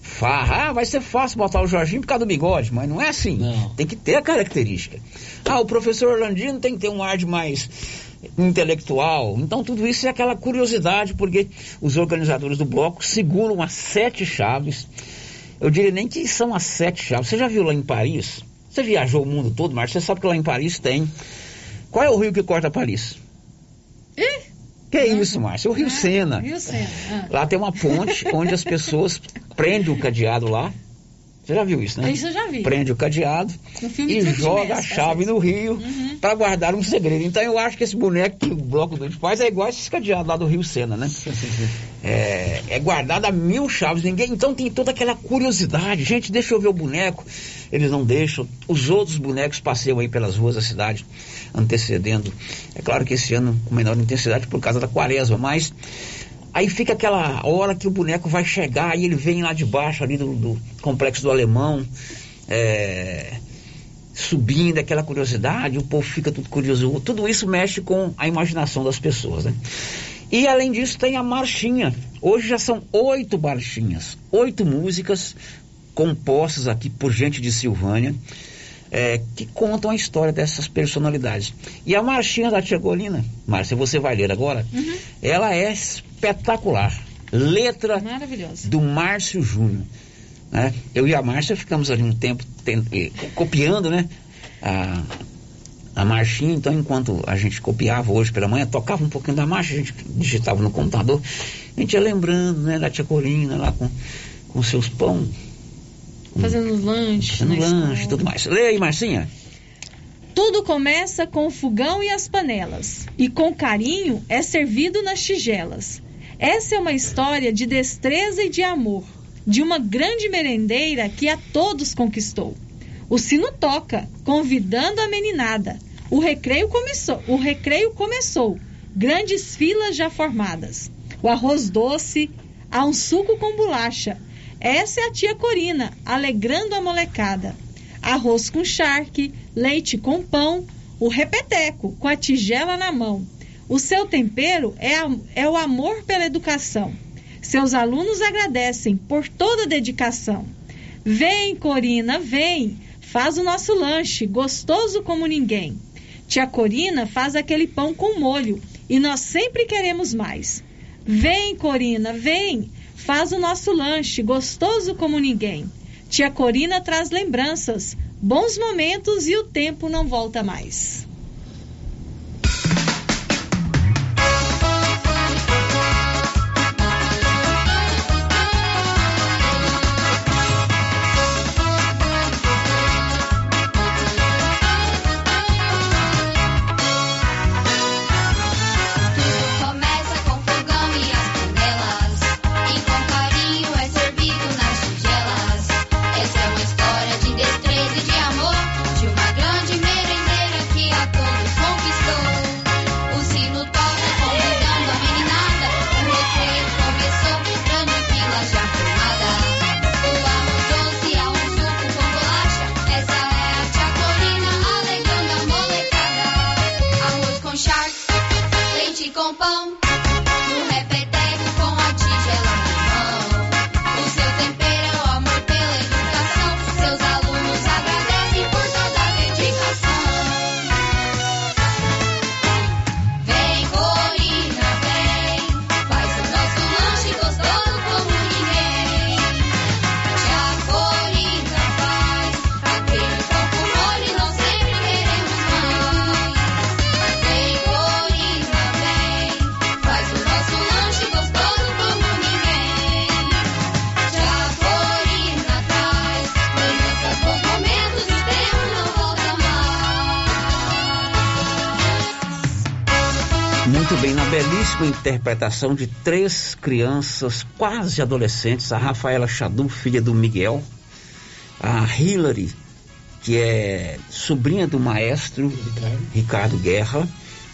farra. Ah, vai ser fácil botar o Jorginho por causa do bigode, mas não é assim. Tem que ter a característica. Ah, o professor Orlandino tem que ter um ar de mais intelectual. Então tudo isso é aquela curiosidade, porque os organizadores do bloco seguram as sete chaves. Eu diria nem que são as sete chaves. Você já viu lá em Paris? Você viajou o mundo todo, Marcos? Você sabe que lá em Paris tem. Qual é o rio que corta Paris? Que é isso, Márcio? O Rio Sena. Rio Sena. ah. Lá tem uma ponte onde as pessoas prendem o cadeado lá. Você já viu isso, né? Isso eu já vi. Prende o cadeado e joga a chave no rio Uhum. para guardar um segredo. Então eu acho que esse boneco que o Bloco do faz é igual esse cadeado lá do Rio Sena, né? É, é guardado a mil chaves. Ninguém, então tem toda aquela curiosidade. Gente, deixa eu ver o boneco. Eles não deixam. Os outros bonecos passeiam aí pelas ruas da cidade, antecedendo. É claro que esse ano com menor intensidade por causa da quaresma, mas Aí fica aquela hora que o boneco vai chegar e ele vem lá de baixo, ali do, do complexo do alemão, é, subindo, aquela curiosidade, o povo fica tudo curioso. Tudo isso mexe com a imaginação das pessoas, né? E além disso tem a marchinha. Hoje já são oito marchinhas, oito músicas compostas aqui por gente de Silvânia. É, que contam a história dessas personalidades. E a marchinha da Tia Colina, Márcia, você vai ler agora, ela é espetacular. Letra do Márcio Júnior. né? Eu e a Márcia ficamos ali um tempo ten- eh, copiando, né? A, a marchinha, então enquanto a gente copiava hoje pela manhã, tocava um pouquinho da marcha, a gente digitava no computador, a gente ia lembrando, né, da tia Corina lá com, com seus pão, Fazendo lanche. fazendo lanche e tudo mais. Lê aí, Marcinha. Tudo começa com o fogão e as panelas, e com carinho é servido nas tigelas. Essa é uma história de destreza e de amor, de uma grande merendeira que a todos conquistou. O sino toca, convidando a meninada. O recreio começou, o recreio começou. Grandes filas já formadas. O arroz doce, há um suco com bolacha. Essa é a tia Corina, alegrando a molecada. Arroz com charque, leite com pão, o repeteco com a tigela na mão. O seu tempero é, a- é o amor pela educação. Seus alunos agradecem por toda a dedicação. Vem, Corina, vem, faz o nosso lanche, gostoso como ninguém. Tia Corina faz aquele pão com molho e nós sempre queremos mais. Vem, Corina, vem, faz o nosso lanche, gostoso como ninguém. Tia Corina traz lembranças, bons momentos e o tempo não volta mais. Interpretação de três crianças quase adolescentes, a Rafaela Chadu, filha do Miguel, a Hillary, que é sobrinha do maestro Ricardo, Guerra,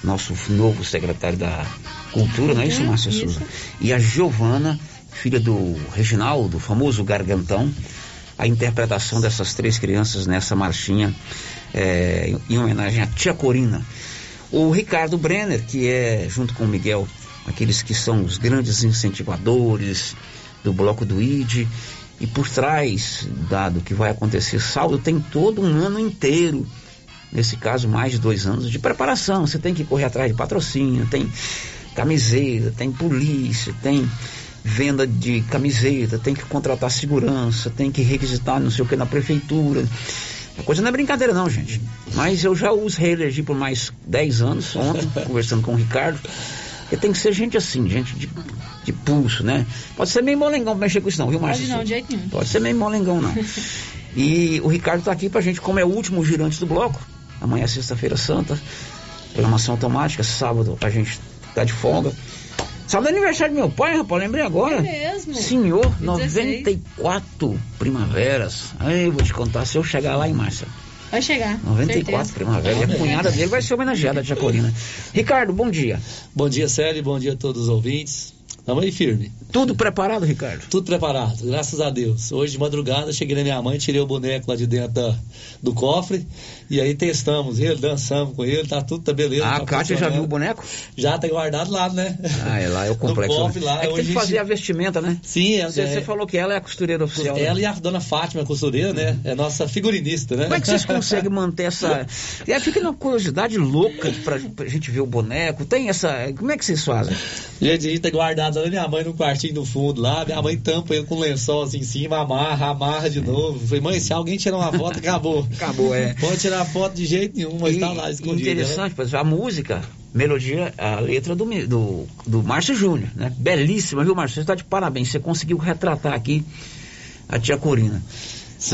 nosso novo secretário da Cultura, não é isso, Márcia isso. Souza? E a Giovana, filha do Reginaldo, famoso Gargantão, a interpretação dessas três crianças nessa marchinha é, em homenagem à tia Corina. O Ricardo Brenner, que é, junto com o Miguel, aqueles que são os grandes incentivadores do Bloco do ID, e por trás da- do que vai acontecer sábado, tem todo um ano inteiro, nesse caso mais de dois anos, de preparação. Você tem que correr atrás de patrocínio, tem camiseta, tem polícia, tem venda de camiseta, tem que contratar segurança, tem que requisitar não sei o que na prefeitura. A coisa não é brincadeira não, gente. Mas eu já os reelegi por mais 10 anos, ontem, conversando com o Ricardo. E tem que ser gente assim, gente de, de pulso, né? Pode ser meio molengão pra mexer com isso não, viu, Márcio? Pode não, de jeito nenhum. Pode ser meio molengão, não. e o Ricardo tá aqui pra gente, como é o último girante do bloco. Amanhã é sexta-feira santa. Programação automática, sábado a gente tá de folga. Sábado é aniversário do meu pai, rapaz, lembrei agora. É mesmo? Senhor, 16. 94 primaveras. Aí eu vou te contar, se eu chegar lá em março. Vai chegar. 94 certeza. primavera. E a cunhada dele vai ser homenageada, a tia Corina. Ricardo, bom dia. Bom dia, Célio. Bom dia a todos os ouvintes. Tamo aí firme. Tudo preparado, Ricardo? Tudo preparado, graças a Deus. Hoje de madrugada cheguei na minha mãe, tirei o boneco lá de dentro da- do cofre e aí testamos ele, dançamos com ele, tá tudo tá beleza. Ah, tá a Kátia já viu o boneco? Já tá guardado lá, né? Ah, é lá, é o complexo. No cofre né? lá. é que tem que fazer gente- a vestimenta, né? Sim, é, Você, é- você falou que ela é a costureira oficial. né? Ela e a dona Fátima, a costureira, né? É nossa figurinista, né? Como é que vocês conseguem manter essa. Aí fica uma curiosidade louca pra, pra gente ver o boneco. Tem essa. Como é que vocês fazem? Gente, a gente tá guardado lá, minha mãe no quartinho do fundo lá, minha mãe tampa ele com lençol assim em cima, amarra, amarra de novo. Falei, mãe, se alguém tirar uma foto, acabou. Acabou, é. Pode tirar foto de jeito nenhum, mas E- tá lá escondido. Interessante, pois, a música, melodia, a letra do, do, do Márcio Júnior, né? Belíssima, viu, Márcio? Você está de parabéns. Você conseguiu retratar aqui a tia Corina.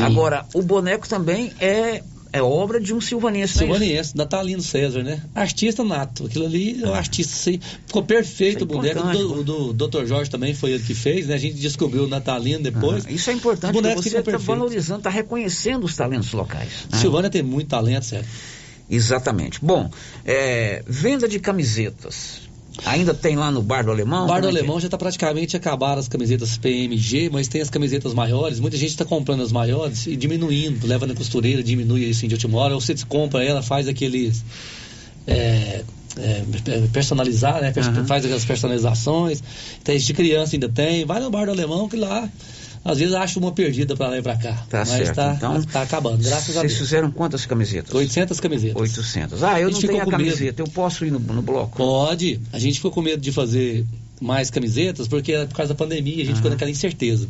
Agora, o boneco também é, é obra de um silvanense, não é Natalino César, né? Artista nato. Aquilo ali é um artista, sim. Ficou perfeito o boneco. O do, do Dr. Jorge também foi ele que fez, né? A gente descobriu o Natalino depois. Ah, isso é importante, você está valorizando, está reconhecendo os talentos locais. né? Silvânia tem muito talento, sério. Exatamente. Bom, é, venda de camisetas. Ainda tem lá no Bar do Alemão? Bar do Como é é? Alemão já está praticamente acabaram as camisetas PMG, mas tem as camisetas maiores. Muita gente está comprando as maiores e diminuindo, leva na costureira, diminui assim de última hora. Ou você compra ela, faz aqueles. é, é, personalizar, né? Aham. Faz aquelas personalizações. Tem de criança ainda tem. Vai no Bar do Alemão que lá. Às vezes acha uma perdida para lá e para cá. Tá mas certo. tá, então, tá acabando, graças a Vocês Deus. fizeram quantas camisetas? 800 camisetas. 800. Ah, eu não tenho a com medo. camiseta. Eu posso ir no, no bloco? Pode. A gente ficou com medo de fazer mais camisetas, porque é por causa da pandemia, a gente ficou naquela incerteza.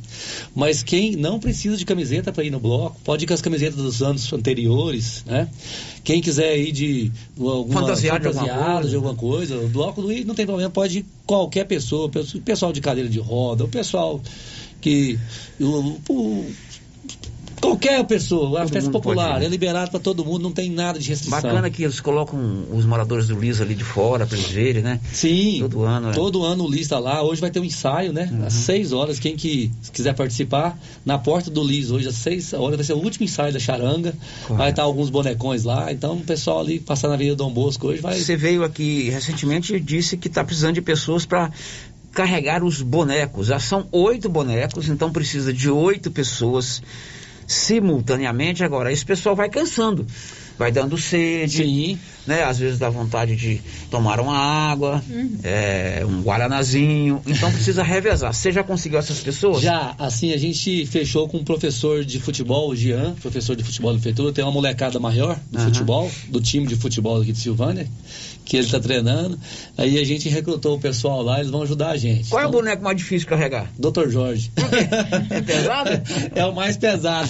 Mas quem não precisa de camiseta para ir no bloco, pode ir com as camisetas dos anos anteriores, né? Quem quiser ir de alguma Fantasiado de alguma de alguma coisa, o bloco do I não tem problema, pode ir qualquer pessoa, o pessoal de cadeira de roda, o pessoal que o- o- qualquer pessoa, a Todo festa mundo pode popular ir. é liberado para todo mundo, não tem nada de restrição. Bacana que eles colocam os moradores do Liso ali de fora para eles verem, né? Sim. Todo ano, né? Todo ano o Lis está lá. Hoje vai ter um ensaio, né? Às 6 horas. Quem que quiser participar, na porta do Lis, hoje às 6 horas, vai ser o último ensaio da charanga. Vai estar alguns bonecões lá. Então o pessoal ali passar na Avenida Dom Bosco hoje vai. Você veio aqui recentemente e disse que está precisando de pessoas para carregar os bonecos. Já são oito bonecos, então precisa de oito pessoas simultaneamente. Agora, esse pessoal vai cansando, vai dando sede, né? Às vezes dá vontade de tomar uma água, é, um guaranazinho. Então precisa revezar. Você já conseguiu essas pessoas? Já, assim, a gente fechou com um professor de futebol, o Jean, professor de futebol da prefeitura, tem uma molecada maior do Aham. futebol, do time de futebol aqui de Silvânia, que ele está treinando. Aí a gente recrutou o pessoal lá, eles vão ajudar a gente. Qual é o boneco mais difícil de carregar? Dr. Jorge. É pesado? é o mais pesado.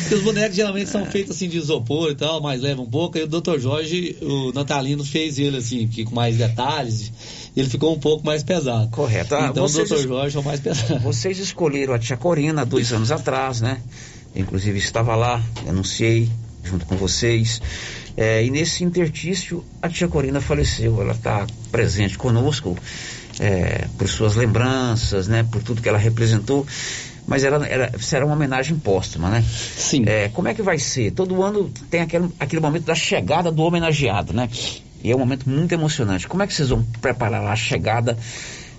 Porque os bonecos geralmente são feitos assim de isopor e tal, mas leva um pouco. E o Dr. Jorge, o Natalino fez ele assim, que com mais detalhes. Ele ficou um pouco mais pesado. Correto. Ah, então vocês o Dr. es- Jorge é o mais pesado. Vocês escolheram a tia Corina dois anos atrás, né? Inclusive estava lá, anunciei junto com vocês. É, e nesse intertício a tia Corina faleceu. Ela está presente conosco é, por suas lembranças, né? Por tudo que ela representou. Mas era, era, será uma homenagem póstuma, né? Sim. É, como é que vai ser? Todo ano tem aquele, aquele momento da chegada do homenageado, né? E é um momento muito emocionante. Como é que vocês vão preparar lá a chegada,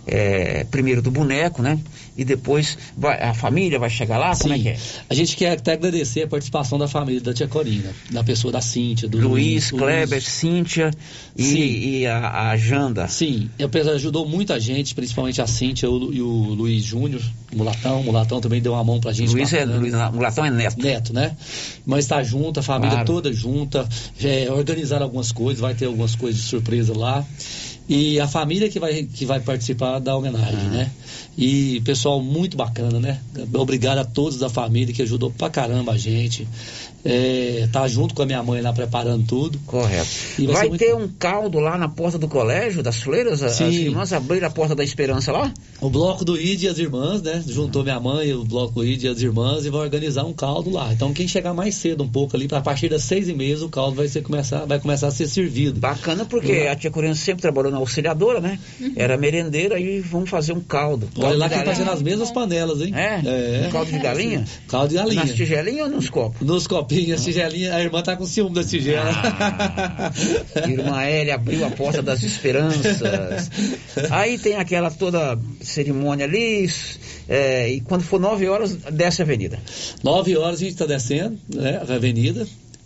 é, primeiro do boneco, né? E depois vai- a família vai chegar lá? Como é que é? A gente quer até agradecer a participação da família da tia Corina, da pessoa da Cíntia, do Luiz, o Kleber, Luiz. Cíntia e, Sim. e a, a Janda. Sim, a pessoa ajudou muita gente, principalmente a Cíntia o e o Luiz Júnior, o Mulatão. O Mulatão também deu uma mão pra gente. Luiz é. Luiz, Mulatão é neto. Neto, né? Mas está junto, a família Claro. toda junta, é, organizar algumas coisas, vai ter algumas coisas de surpresa lá. E a família que vai, que vai participar da homenagem, Ah. né? E pessoal muito bacana, né? Obrigado a todos da família que ajudou pra caramba a gente. É, tá junto com a minha mãe lá preparando tudo. Correto. E vai, Vai muito ter um caldo lá na porta do colégio das fleiras? As Sim. as irmãs abriram a porta da esperança lá? O bloco do ID e as irmãs, né? Juntou minha mãe, o bloco do ID e as irmãs e vai organizar um caldo lá. Então quem chegar mais cedo um pouco ali, a partir das seis e meia, o caldo vai, ser começar, vai começar a ser servido. Bacana porque a tia Corina sempre trabalhou na auxiliadora, né? Era merendeira e vamos fazer um caldo. Olha Caldo lá de que tá fazendo as mesmas panelas, hein? É? Um caldo de galinha? Caldo de galinha. Nas tigelinhas ou nos copos? Nos copinhos, as tigelinhas, a irmã tá com ciúme das tigelas. Irmã Hélia abriu a porta das esperanças. Aí tem aquela toda cerimônia ali, é, e quando for nove horas, desce a avenida. Nove horas a gente tá descendo, né? A avenida.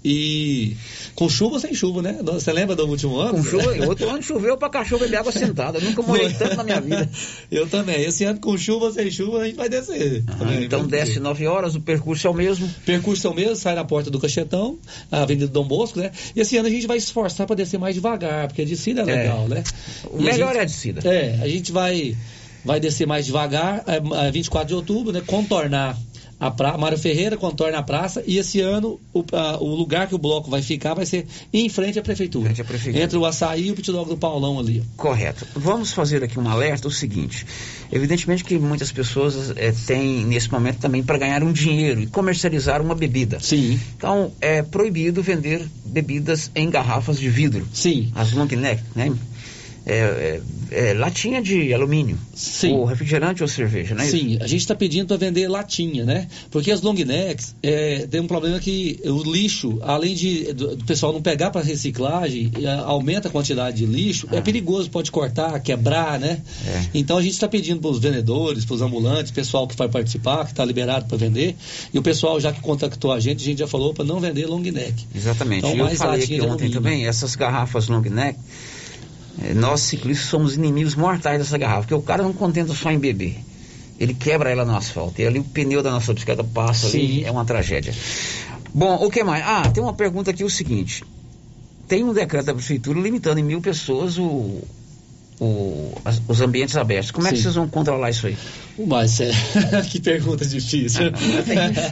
E com chuva ou sem chuva, né? Você lembra do último ano? Com chuva, e outro ano choveu pra cachorro beber água sentada. Eu nunca morei tanto na minha vida. Eu também. Esse ano com chuva ou sem chuva a gente vai descer. Também, então vamos desce ver. nove horas, o percurso é o mesmo. Percurso é o mesmo, sai na porta do Cachetão, a Avenida Dom Bosco, né? E esse ano a gente vai esforçar para descer mais devagar, porque a descida é É. legal, né? O E melhor gente- é a descida. É, a gente vai, vai descer mais devagar, é, é 24 de outubro, né? Contornar a pra... Mário Ferreira contorna a praça e esse ano o, a- o lugar que o bloco vai ficar vai ser em frente à prefeitura. prefeitura. Entre o açaí e o pit dog do Paulão ali. Correto. Vamos fazer aqui um alerta, o seguinte. Evidentemente que muitas pessoas eh, têm, nesse momento, também para ganhar um dinheiro e comercializar uma bebida. Sim. Então, é proibido vender bebidas em garrafas de vidro. Sim. As long neck, né? É, é, é, latinha de alumínio. Sim. Ou refrigerante ou cerveja, né? Sim, a gente está pedindo para vender latinha, né? Porque as long necks é, tem um problema que o lixo, além de do, do pessoal não pegar para reciclagem, e a- aumenta a quantidade de lixo, é perigoso, pode cortar, quebrar, né? Então a gente está pedindo para os vendedores, para os ambulantes, pessoal que vai participar, que está liberado para vender, e o pessoal já que contactou a gente, a gente já falou para não vender long neck. Exatamente. Então, eu mais falei aqui ontem também, essas garrafas long neck, nós ciclistas somos inimigos mortais dessa garrafa, porque o cara não contenta só em beber. Ele quebra ela no asfalto. E ali o pneu da nossa bicicleta passa ali, Sim. é uma tragédia. Bom, o que mais? Ah, tem uma pergunta aqui, o seguinte. Tem um decreto da prefeitura limitando em mil pessoas o, o- as- os ambientes abertos. Como é que Sim. vocês vão controlar isso aí? Mas é, que pergunta difícil.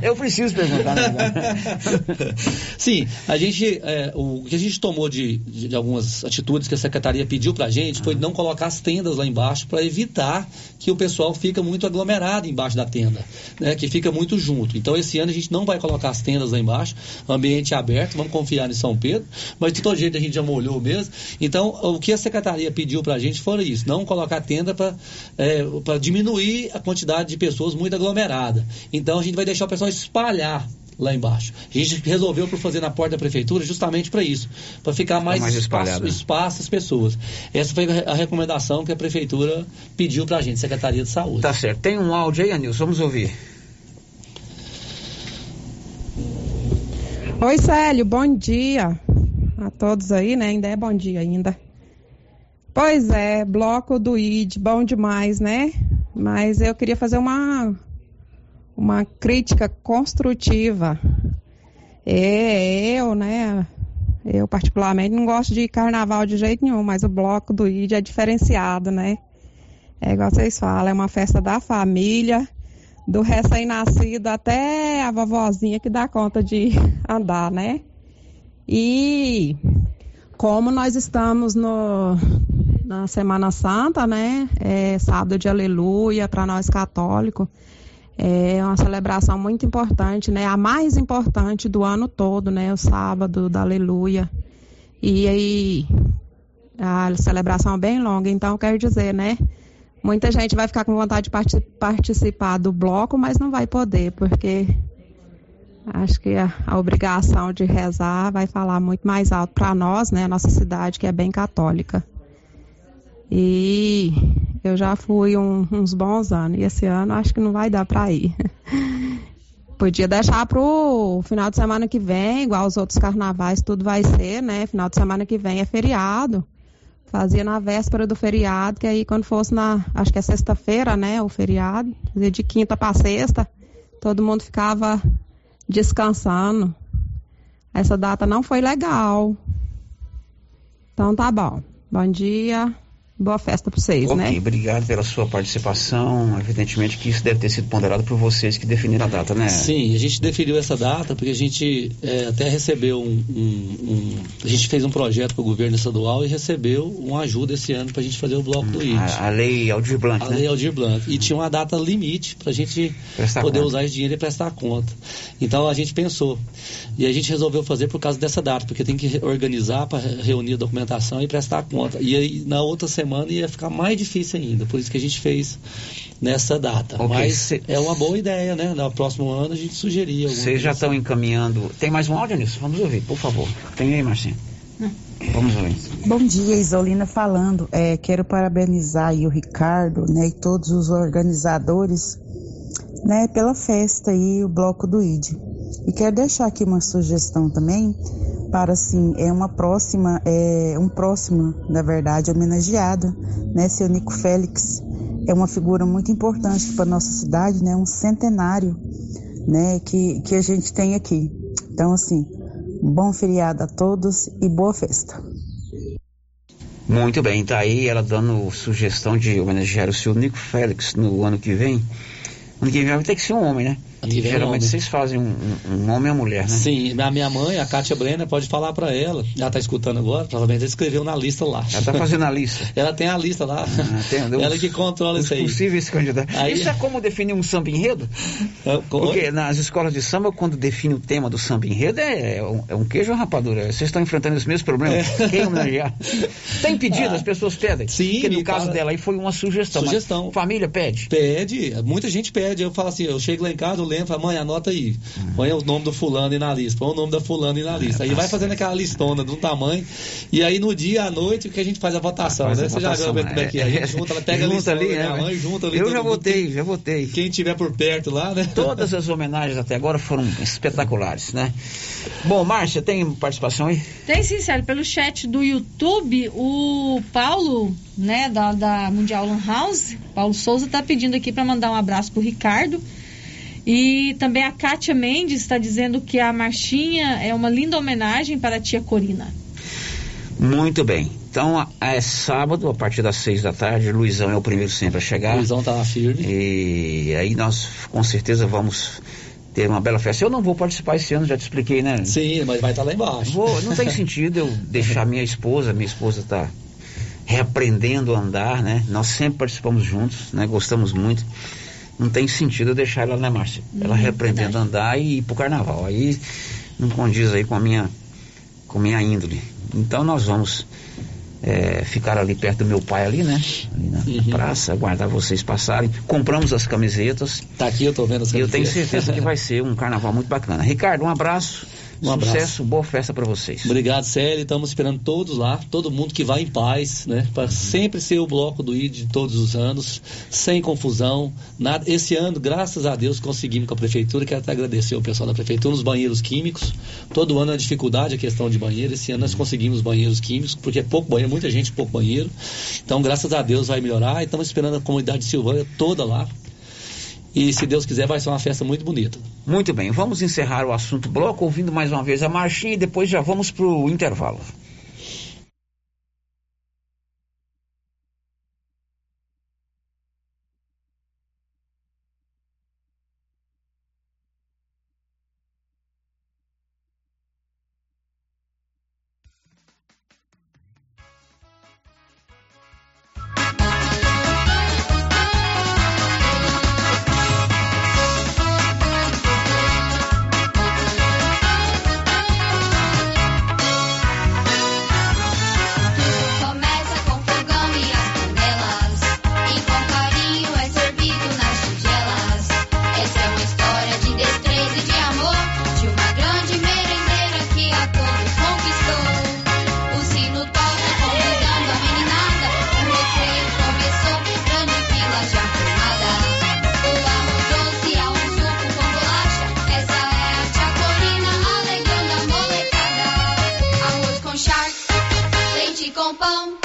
Eu preciso perguntar, né? Sim, a gente, é, o que a gente tomou de, de, algumas atitudes que a secretaria pediu pra gente foi não colocar as tendas lá embaixo para evitar que o pessoal fica muito aglomerado embaixo da tenda, né, que fica muito junto. Então esse ano a gente não vai colocar as tendas lá embaixo, ambiente aberto, vamos confiar em São Pedro, mas de todo jeito a gente já molhou mesmo. Então o que a secretaria pediu pra gente foi isso, não colocar tenda para para diminuir a quantidade de pessoas muito aglomerada. Então a gente vai deixar o pessoal espalhar lá embaixo. A gente resolveu por fazer na porta da prefeitura justamente para isso, para ficar mais, mais espaço, espaço às pessoas. Essa foi a recomendação que a prefeitura pediu para a gente, Secretaria de Saúde. Tá certo. Tem um áudio aí, Anilson? Vamos ouvir. Oi, Célio, bom dia a todos aí, né? Ainda é bom dia ainda. Pois é, bloco do ID, bom demais, né? Mas eu queria fazer uma uma crítica construtiva. É, eu, né? Eu particularmente não gosto de carnaval de jeito nenhum, mas o bloco do ID é diferenciado, né? É igual vocês falam, é uma festa da família, do recém-nascido até a vovozinha que dá conta de andar, né? E como nós estamos no, na Semana Santa, né? É sábado de aleluia para nós católicos. É uma celebração muito importante, né? A mais importante do ano todo, né? O sábado da aleluia. E aí a celebração é bem longa, então quero dizer, né? Muita gente vai ficar com vontade de parti- participar do bloco, mas não vai poder, porque acho que a, a obrigação de rezar vai falar muito mais alto para nós, né? Nossa cidade, que é bem católica. E eu já fui um- uns bons anos, e esse ano acho que não vai dar para ir. Podia deixar pro final de semana que vem, igual os outros carnavais, tudo vai ser, né? Final de semana que vem é feriado. Fazia na véspera do feriado, que aí quando fosse na, acho que é sexta-feira, né, o feriado, fazia de quinta para sexta, todo mundo ficava descansando. Essa data não foi legal. Então tá bom. Bom dia. Boa festa para vocês, ok, né? obrigado pela sua participação. Evidentemente que isso deve ter sido ponderado por vocês que definiram a data, né? Sim, a gente definiu essa data porque a gente é, até recebeu um, um- um- A gente fez um projeto para o governo estadual e recebeu uma ajuda esse ano para a gente fazer o bloco do IT. A, a lei Aldir Blanc, A né? lei Aldir Blanc. E tinha uma data limite para a gente Prestar poder conta. usar esse dinheiro e prestar conta. Então a gente pensou. E a gente resolveu fazer por causa dessa data, porque tem que organizar para reunir a documentação e prestar conta. E aí na outra semana ia ficar mais difícil ainda. Por isso que a gente fez nessa data. Ok, Mas cê- é uma boa ideia, né? No próximo ano a gente sugeria. Vocês já estão encaminhando. Tem mais um áudio nisso? Vamos ouvir, por favor. Tem aí, Marcinho? Vamos ouvir. Bom dia, Isolina falando. É, quero parabenizar aí o Ricardo né, e todos os organizadores né, pela festa e o bloco do ID. E quero deixar aqui uma sugestão também para assim, é uma próxima, é um próximo, na verdade, homenageado, né, seu Nico Félix. É uma figura muito importante para nossa cidade, né, um centenário, né, que, que a gente tem aqui. Então, assim, bom feriado a todos e boa festa. Muito bem, tá aí ela dando sugestão de homenagear o seu Nico Félix no ano que vem. Ano que vem vai ter que ser um homem, né? É um Geralmente homem. vocês fazem um, um- homem e uma mulher, né? Sim, a minha mãe, a Kátia Brenner, pode falar pra ela. Ela tá escutando agora, provavelmente ela escreveu na lista lá. Ela tá fazendo a lista. ela tem a lista lá. Entendeu? ela que controla Os isso aí. possíveis candidatos. Aí- Isso é como definir um samba enredo? Porque nas escolas de samba, quando define o tema do samba enredo, é, é um, é um queijo ou rapadura. Vocês estão enfrentando os mesmos problemas. Quem homenagear? Tem pedido, Ah. as pessoas pedem. Sim, Porque no me caso fala- dela aí foi uma sugestão. Sugestão. família pede. Pede, muita gente pede. Eu falo assim, eu chego lá em casa, eu lembro, falo, mãe, anota aí. Põe o nome do fulano aí na lista, põe o nome da fulano aí na lista. Aí vai fazendo aquela listona de um tamanho. E aí no dia à noite que a gente faz a votação, Faz né? a Você já viu votação, como é que é? A gente é. junta, ela pega a Junta listona ali, da minha né? mãe, junta ali Eu já votei, já votei. Quem tiver por perto lá, né? Todas as homenagens até agora foram espetaculares, né? Bom, Márcia, tem participação aí? Tem sim, Célio. Pelo chat do YouTube, o Paulo, né, da, da Mundial Lan House, Paulo Souza, tá pedindo aqui para mandar um abraço pro Ricardo. E também a Kátia Mendes está dizendo que a marchinha é uma linda homenagem para a tia Corina. Muito bem. Então, é sábado, a partir das seis da tarde, Luizão é o primeiro sempre a chegar. Luizão tá firme. E aí nós, com certeza, vamos ter uma bela festa. Eu não vou participar esse ano, já te expliquei, né? Sim, mas vai estar lá embaixo. Vou, não tem sentido eu deixar minha esposa, minha esposa está reaprendendo a andar, né? Nós sempre participamos juntos, né? Gostamos muito. Não tem sentido eu deixar ela, né, Márcia? Ela Hum, reaprendendo a andar e ir pro carnaval. Aí não condiz aí com a minha, com a minha índole. Então nós vamos é, ficar ali perto do meu pai ali, né? Ali na, na praça, aguardar vocês passarem. Compramos as camisetas. Tá aqui, eu tô vendo as E eu tenho camisetas. certeza que vai ser um carnaval muito bacana. Ricardo, um abraço. Um abraço. Sucesso, boa festa para vocês. Obrigado, Célio. Estamos esperando todos lá, todo mundo que vai em paz, né? Para sempre ser o bloco do ID de todos os anos, sem confusão. Nada. Esse ano, graças a Deus, conseguimos com a prefeitura. Quero até agradecer o pessoal da prefeitura nos banheiros químicos. Todo ano é dificuldade a questão de banheiro. Esse ano nós conseguimos banheiros químicos, porque é pouco banheiro, muita gente, pouco banheiro. Então, graças a Deus, vai melhorar. E estamos esperando a comunidade de Silvânia toda lá. E se Deus quiser, vai ser uma festa muito bonita. Muito bem, vamos encerrar o assunto bloco ouvindo mais uma vez a marchinha e depois já vamos pro intervalo. Leite com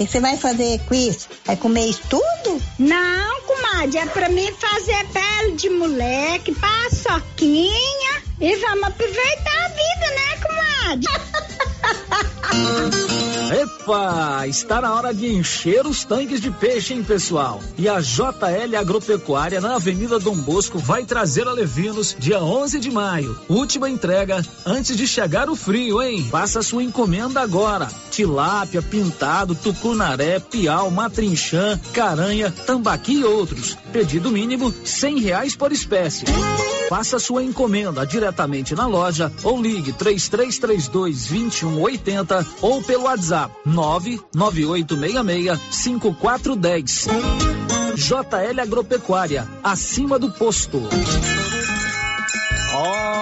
Que você vai fazer com isso? Vai comer isso tudo? Não, comadre, é pra mim fazer pele de moleque, paçoquinha e vamos aproveitar a vida, né, comadre? Epa, está na hora de encher os tanques de peixe, hein, pessoal? E a JL Agropecuária na Avenida Dom Bosco vai trazer a Levinos dia 11 de maio. Última entrega antes de chegar o frio, hein? Faça sua encomenda agora. Tilápia, pintado, tucunaré, piau, matrinchã, caranha, tambaqui e outros. Pedido mínimo cem reais por espécie. Faça sua encomenda diretamente na loja ou ligue 3332 2180 ou pelo WhatsApp 99866 5410. JL Agropecuária, acima do posto.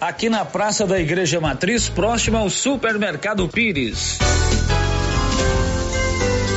aqui na Praça da Igreja Matriz, próxima ao Supermercado Pires.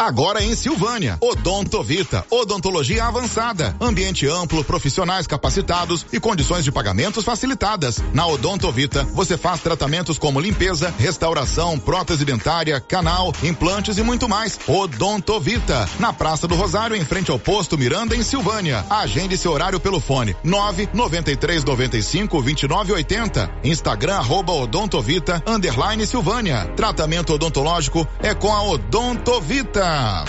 Agora em Silvânia, Odontovita, odontologia avançada, ambiente amplo, profissionais capacitados e condições de pagamentos facilitadas. Na Odontovita, você faz tratamentos como limpeza, restauração, prótese dentária, canal, implantes e muito mais. Odontovita, na Praça do Rosário, em frente ao posto Miranda, em Silvânia. Agende seu horário pelo fone 993 95 29 80. Instagram arroba Odontovita underline Silvânia. Tratamento odontológico é com a Odontovita. Up.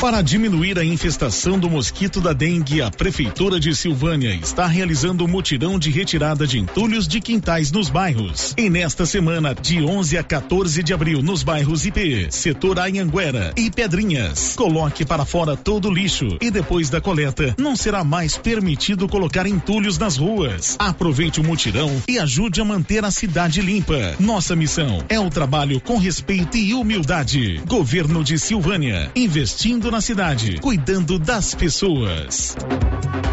Para diminuir a infestação do mosquito da dengue, a Prefeitura de Silvânia está realizando um mutirão de retirada de entulhos de quintais nos bairros. E nesta semana, de 11 a 14 de abril, nos bairros IP, Setor Anhanguera e Pedrinhas, coloque para fora todo o lixo e depois da coleta, não será mais permitido colocar entulhos nas ruas. Aproveite o mutirão e ajude a manter a cidade limpa. Nossa missão é o trabalho com respeito e humildade. Governo de Silvânia, investindo na cidade, cuidando das pessoas.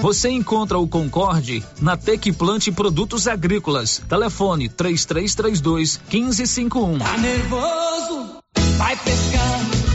Você encontra o Concorde na Tec Plante Produtos Agrícolas. Telefone 3332 1551. Tá nervoso? Vai pescar.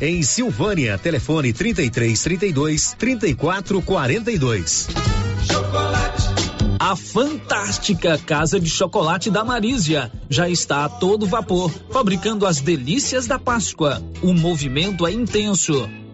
em Silvânia. Telefone 33 32 34 42. A fantástica Casa de Chocolate da Marísia já está a todo vapor, fabricando as delícias da Páscoa. O movimento é intenso.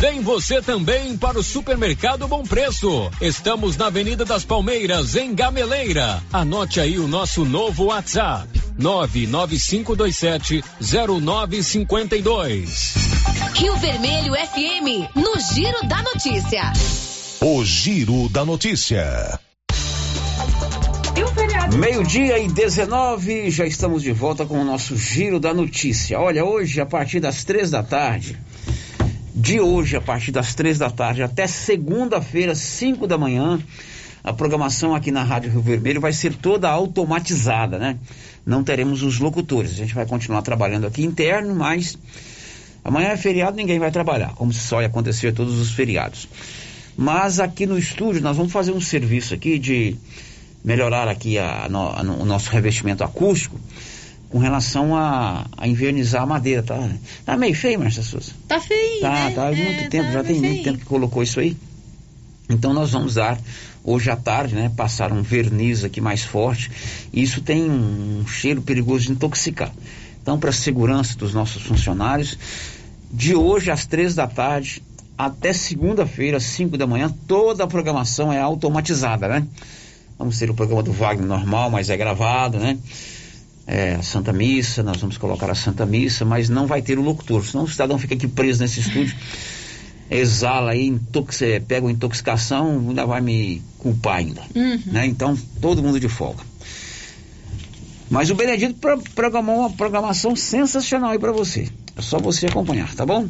Vem você também para o Supermercado Bom Preço. Estamos na Avenida das Palmeiras, em Gameleira. Anote aí o nosso novo WhatsApp: 99527 0952. Rio Vermelho FM, no Giro da Notícia. O Giro da Notícia. Meio-dia e 19, já estamos de volta com o nosso Giro da Notícia. Olha, hoje, a partir das três da tarde, de hoje, a partir das três da tarde até segunda-feira, cinco da manhã, a programação aqui na Rádio Rio Vermelho vai ser toda automatizada, né? Não teremos os locutores. A gente vai continuar trabalhando aqui interno, mas amanhã é feriado, ninguém vai trabalhar, como se só ia acontecer todos os feriados. Mas aqui no estúdio nós vamos fazer um serviço aqui de melhorar aqui a, a, a, o nosso revestimento acústico com relação a, a invernizar a madeira, tá? Tá meio feio, Marcia Souza. Tá feio, Tá, né? tá há É, muito tempo, tá já tem feio. muito tempo que colocou isso aí. Então nós vamos dar hoje à tarde, né? Passar um verniz aqui mais forte. Isso tem um cheiro perigoso de intoxicar. Então, para a segurança dos nossos funcionários, de hoje às três da tarde até segunda-feira, às cinco da manhã, toda a programação é automatizada, né? Vamos ter o programa do Wagner normal, mas é gravado, né? É, a Santa Missa, nós vamos colocar a Santa Missa, mas não vai ter o locutor, senão o cidadão fica aqui preso nesse estúdio, exala aí, intox, é, pega uma intoxicação, ainda vai me culpar ainda. Uhum. Né? Então, todo mundo de folga. Mas o Benedito pro- programou uma programação sensacional aí pra você. É só você acompanhar, tá bom?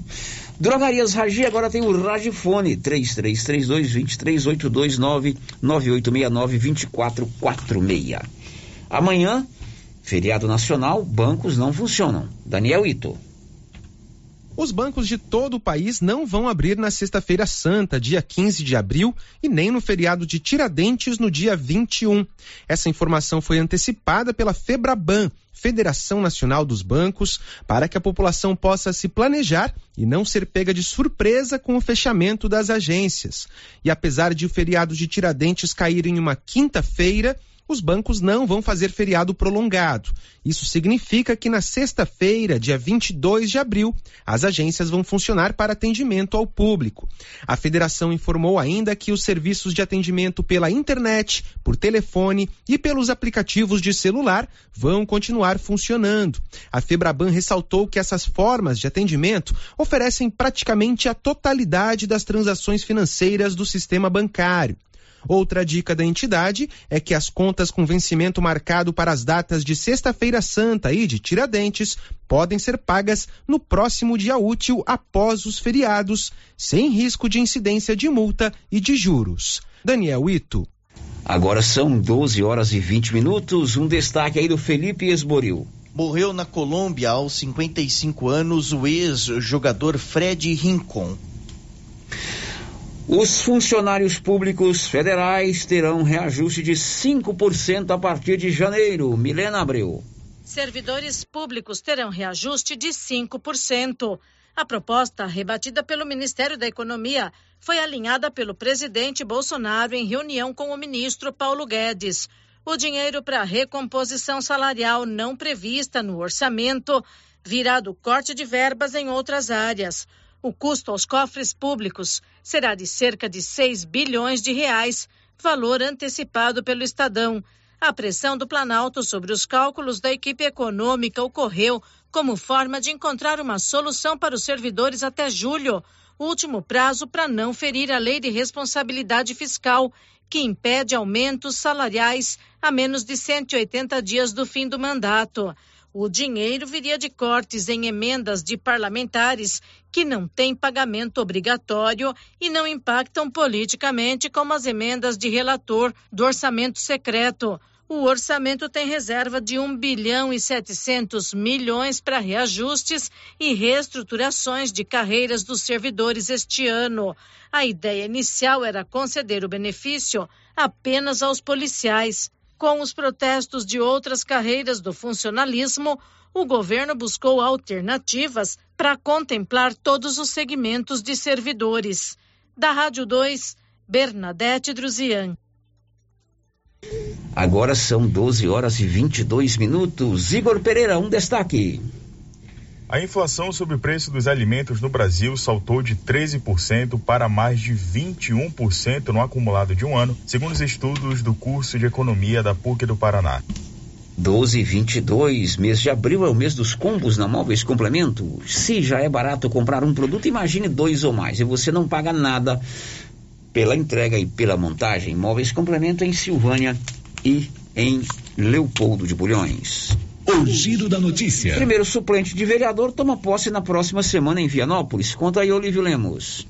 Drogarias Ragi agora tem o Ragifone 3332 2382 9869 2446. Amanhã, feriado nacional, bancos não funcionam. Daniel Ito. Os bancos de todo o país não vão abrir na Sexta-feira Santa, dia 15 de abril, e nem no feriado de Tiradentes, no dia 21. Essa informação foi antecipada pela Febraban, Federação Nacional dos Bancos, para que a população possa se planejar e não ser pega de surpresa com o fechamento das agências. E apesar de o feriado de Tiradentes cair em uma quinta-feira, os bancos não vão fazer feriado prolongado. Isso significa que na sexta-feira, dia 22 de abril, as agências vão funcionar para atendimento ao público. A federação informou ainda que os serviços de atendimento pela internet, por telefone e pelos aplicativos de celular vão continuar funcionando. A Febraban ressaltou que essas formas de atendimento oferecem praticamente a totalidade das transações financeiras do sistema bancário. Outra dica da entidade é que as contas com vencimento marcado para as datas de Sexta-feira Santa e de Tiradentes podem ser pagas no próximo dia útil após os feriados, sem risco de incidência de multa e de juros. Daniel Ito. Agora são 12 horas e 20 minutos. Um destaque aí do Felipe Esboril. Morreu na Colômbia aos 55 anos o ex-jogador Fred Rincon. Os funcionários públicos federais terão reajuste de 5% a partir de janeiro. Milena Abreu. Servidores públicos terão reajuste de 5%. A proposta, rebatida pelo Ministério da Economia, foi alinhada pelo presidente Bolsonaro em reunião com o ministro Paulo Guedes. O dinheiro para recomposição salarial não prevista no orçamento virá do corte de verbas em outras áreas. O custo aos cofres públicos será de cerca de 6 bilhões de reais, valor antecipado pelo Estadão. A pressão do Planalto sobre os cálculos da equipe econômica ocorreu como forma de encontrar uma solução para os servidores até julho, último prazo para não ferir a lei de responsabilidade fiscal, que impede aumentos salariais a menos de 180 dias do fim do mandato. O dinheiro viria de cortes em emendas de parlamentares que não têm pagamento obrigatório e não impactam politicamente, como as emendas de relator do orçamento secreto. O orçamento tem reserva de 1 bilhão e 700 milhões para reajustes e reestruturações de carreiras dos servidores este ano. A ideia inicial era conceder o benefício apenas aos policiais. Com os protestos de outras carreiras do funcionalismo, o governo buscou alternativas para contemplar todos os segmentos de servidores. Da Rádio 2, Bernadette Druzian. Agora são 12 horas e 22 minutos. Igor Pereira, um destaque. A inflação sobre o preço dos alimentos no Brasil saltou de 13% para mais de 21% no acumulado de um ano, segundo os estudos do curso de economia da PUC do Paraná. 12 e 22, mês de abril é o mês dos combos na Móveis Complemento. Se já é barato comprar um produto, imagine dois ou mais. E você não paga nada pela entrega e pela montagem. Móveis Complemento em Silvânia e em Leopoldo de Bulhões. O giro da notícia. Primeiro suplente de vereador toma posse na próxima semana em Vianópolis. Conta aí, Olívio Lemos.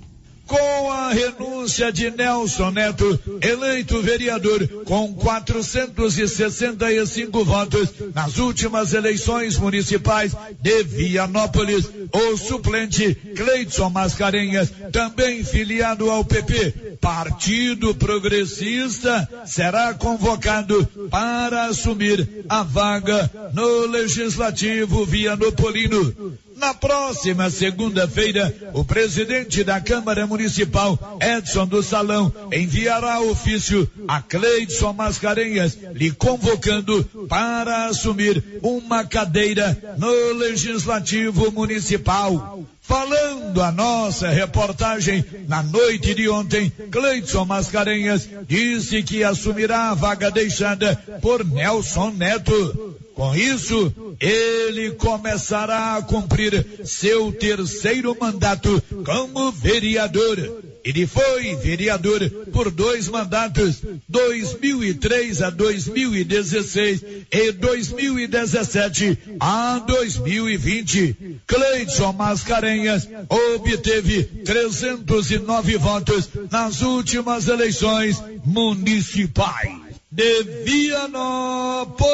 Com a renúncia de Nelson Neto, eleito vereador com 465 votos nas últimas eleições municipais de Vianópolis, o suplente Cleidson Mascarenhas, também filiado ao PP, Partido Progressista, será convocado para assumir a vaga no Legislativo Vianopolino. Na próxima segunda-feira, o presidente da Câmara Municipal, Edson do Salão, enviará ofício a Cleidson Mascarenhas, lhe convocando para assumir uma cadeira no Legislativo Municipal. Falando a nossa reportagem na noite de ontem, Cleidson Mascarenhas disse que assumirá a vaga deixada por Nelson Neto. Com isso, ele começará a cumprir seu terceiro mandato como vereador. Ele foi vereador por dois mandatos, 2003 a 2016 e 2017 a 2020. Cleidson Mascarenhas obteve 309 votos nas últimas eleições municipais. De Vianópolis,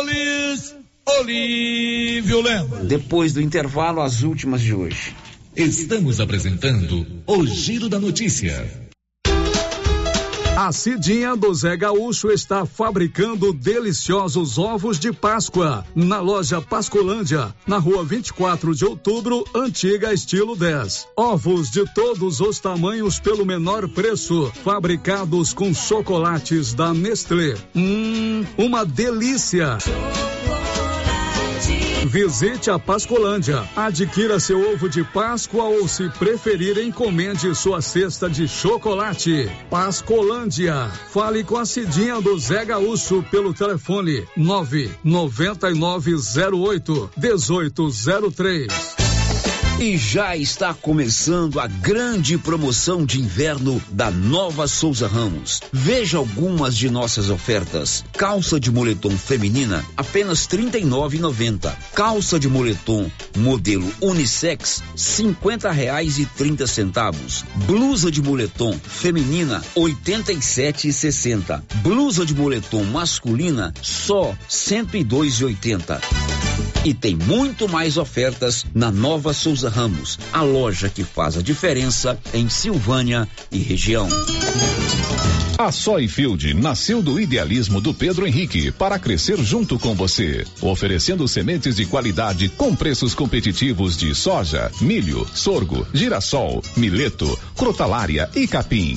Olívio Lemos. Depois do intervalo, as últimas de hoje. Estamos apresentando o Giro da Notícia. A Cidinha do Zé Gaúcho está fabricando deliciosos ovos de Páscoa na loja Pascolândia, na rua 24 de outubro, antiga estilo 10. Ovos de todos os tamanhos pelo menor preço, fabricados com chocolates da Nestlé. Hum, uma delícia! Visite a Pascolândia. Adquira seu ovo de Páscoa ou, se preferir, encomende sua cesta de chocolate. Pascolândia. Fale com a Cidinha do Zé Gaúcho pelo telefone 99908 1803. E já está começando a grande promoção de inverno da Nova Souza Ramos. Veja algumas de nossas ofertas. Calça de moletom feminina, apenas R$ 39,90. Calça de moletom modelo unissex, cinquenta reais e trinta centavos. Blusa de moletom feminina, oitenta e sete e sessenta. Blusa de moletom masculina, só e dois e oitenta. E tem muito mais ofertas na Nova Souza Ramos, a loja que faz a diferença em Silvânia e região. A Soyfield nasceu do idealismo do Pedro Henrique para crescer junto com você, oferecendo sementes de qualidade com preços competitivos de soja, milho, sorgo, girassol, mileto, crotalária e capim.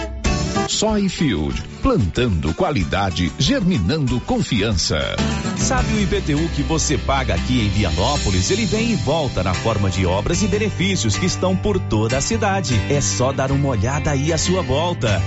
Soyfield, plantando qualidade, germinando confiança. Sabe o IPTU que você paga aqui em Vianópolis? Ele vem e volta na forma de obras e benefícios que estão por toda a cidade. É só dar uma olhada aí à sua volta.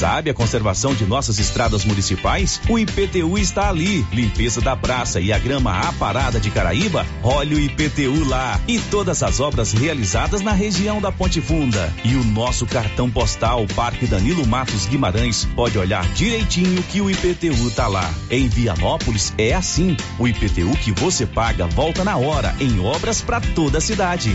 Sabe a conservação de nossas estradas municipais? O IPTU está ali. Limpeza da praça e a grama aparada de Caraíba? Olha o IPTU lá. E todas as obras realizadas na região da Ponte Funda. E o nosso cartão postal Parque Danilo Matos Guimarães pode olhar direitinho que o IPTU tá lá. Em Vianópolis é assim. O IPTU que você paga volta na hora em obras para toda a cidade.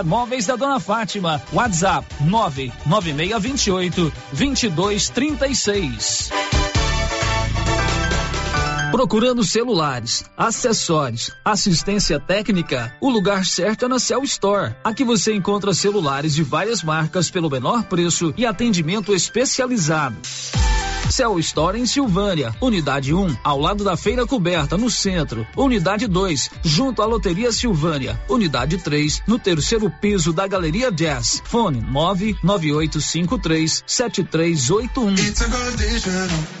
Móveis da Dona Fátima. WhatsApp 99628 2236. Procurando celulares, acessórios, assistência técnica, o lugar certo é na Cell Store. Aqui você encontra celulares de várias marcas pelo menor preço e atendimento especializado. Cell Store em Silvânia, Unidade 1, ao lado da Feira Coberta, no centro. Unidade 2, junto à Loteria Silvânia. Unidade 3, no terceiro piso da Galeria Jazz. Fone 99853 7381.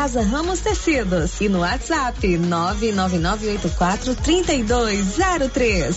Casa Ramos Tecidos e no WhatsApp 99984 3203.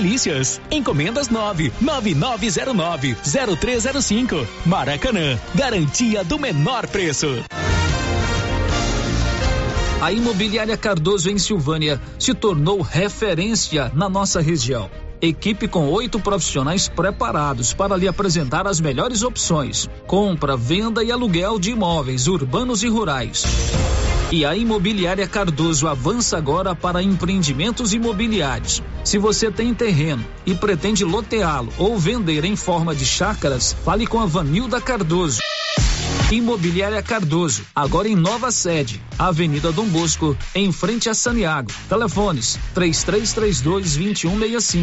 delícias. Encomendas 9 9909 0305. Maracanã, garantia do menor preço. A Imobiliária Cardoso em Silvânia se tornou referência na nossa região. Equipe com oito profissionais preparados para lhe apresentar as melhores opções: compra, venda e aluguel de imóveis urbanos e rurais. E a Imobiliária Cardoso avança agora para empreendimentos imobiliários. Se você tem terreno e pretende loteá-lo ou vender em forma de chácaras, fale com a Vanilda Cardoso. Imobiliária Cardoso, agora em nova sede, Avenida Dom Bosco, em frente a Saniago. Telefones: 3332 2165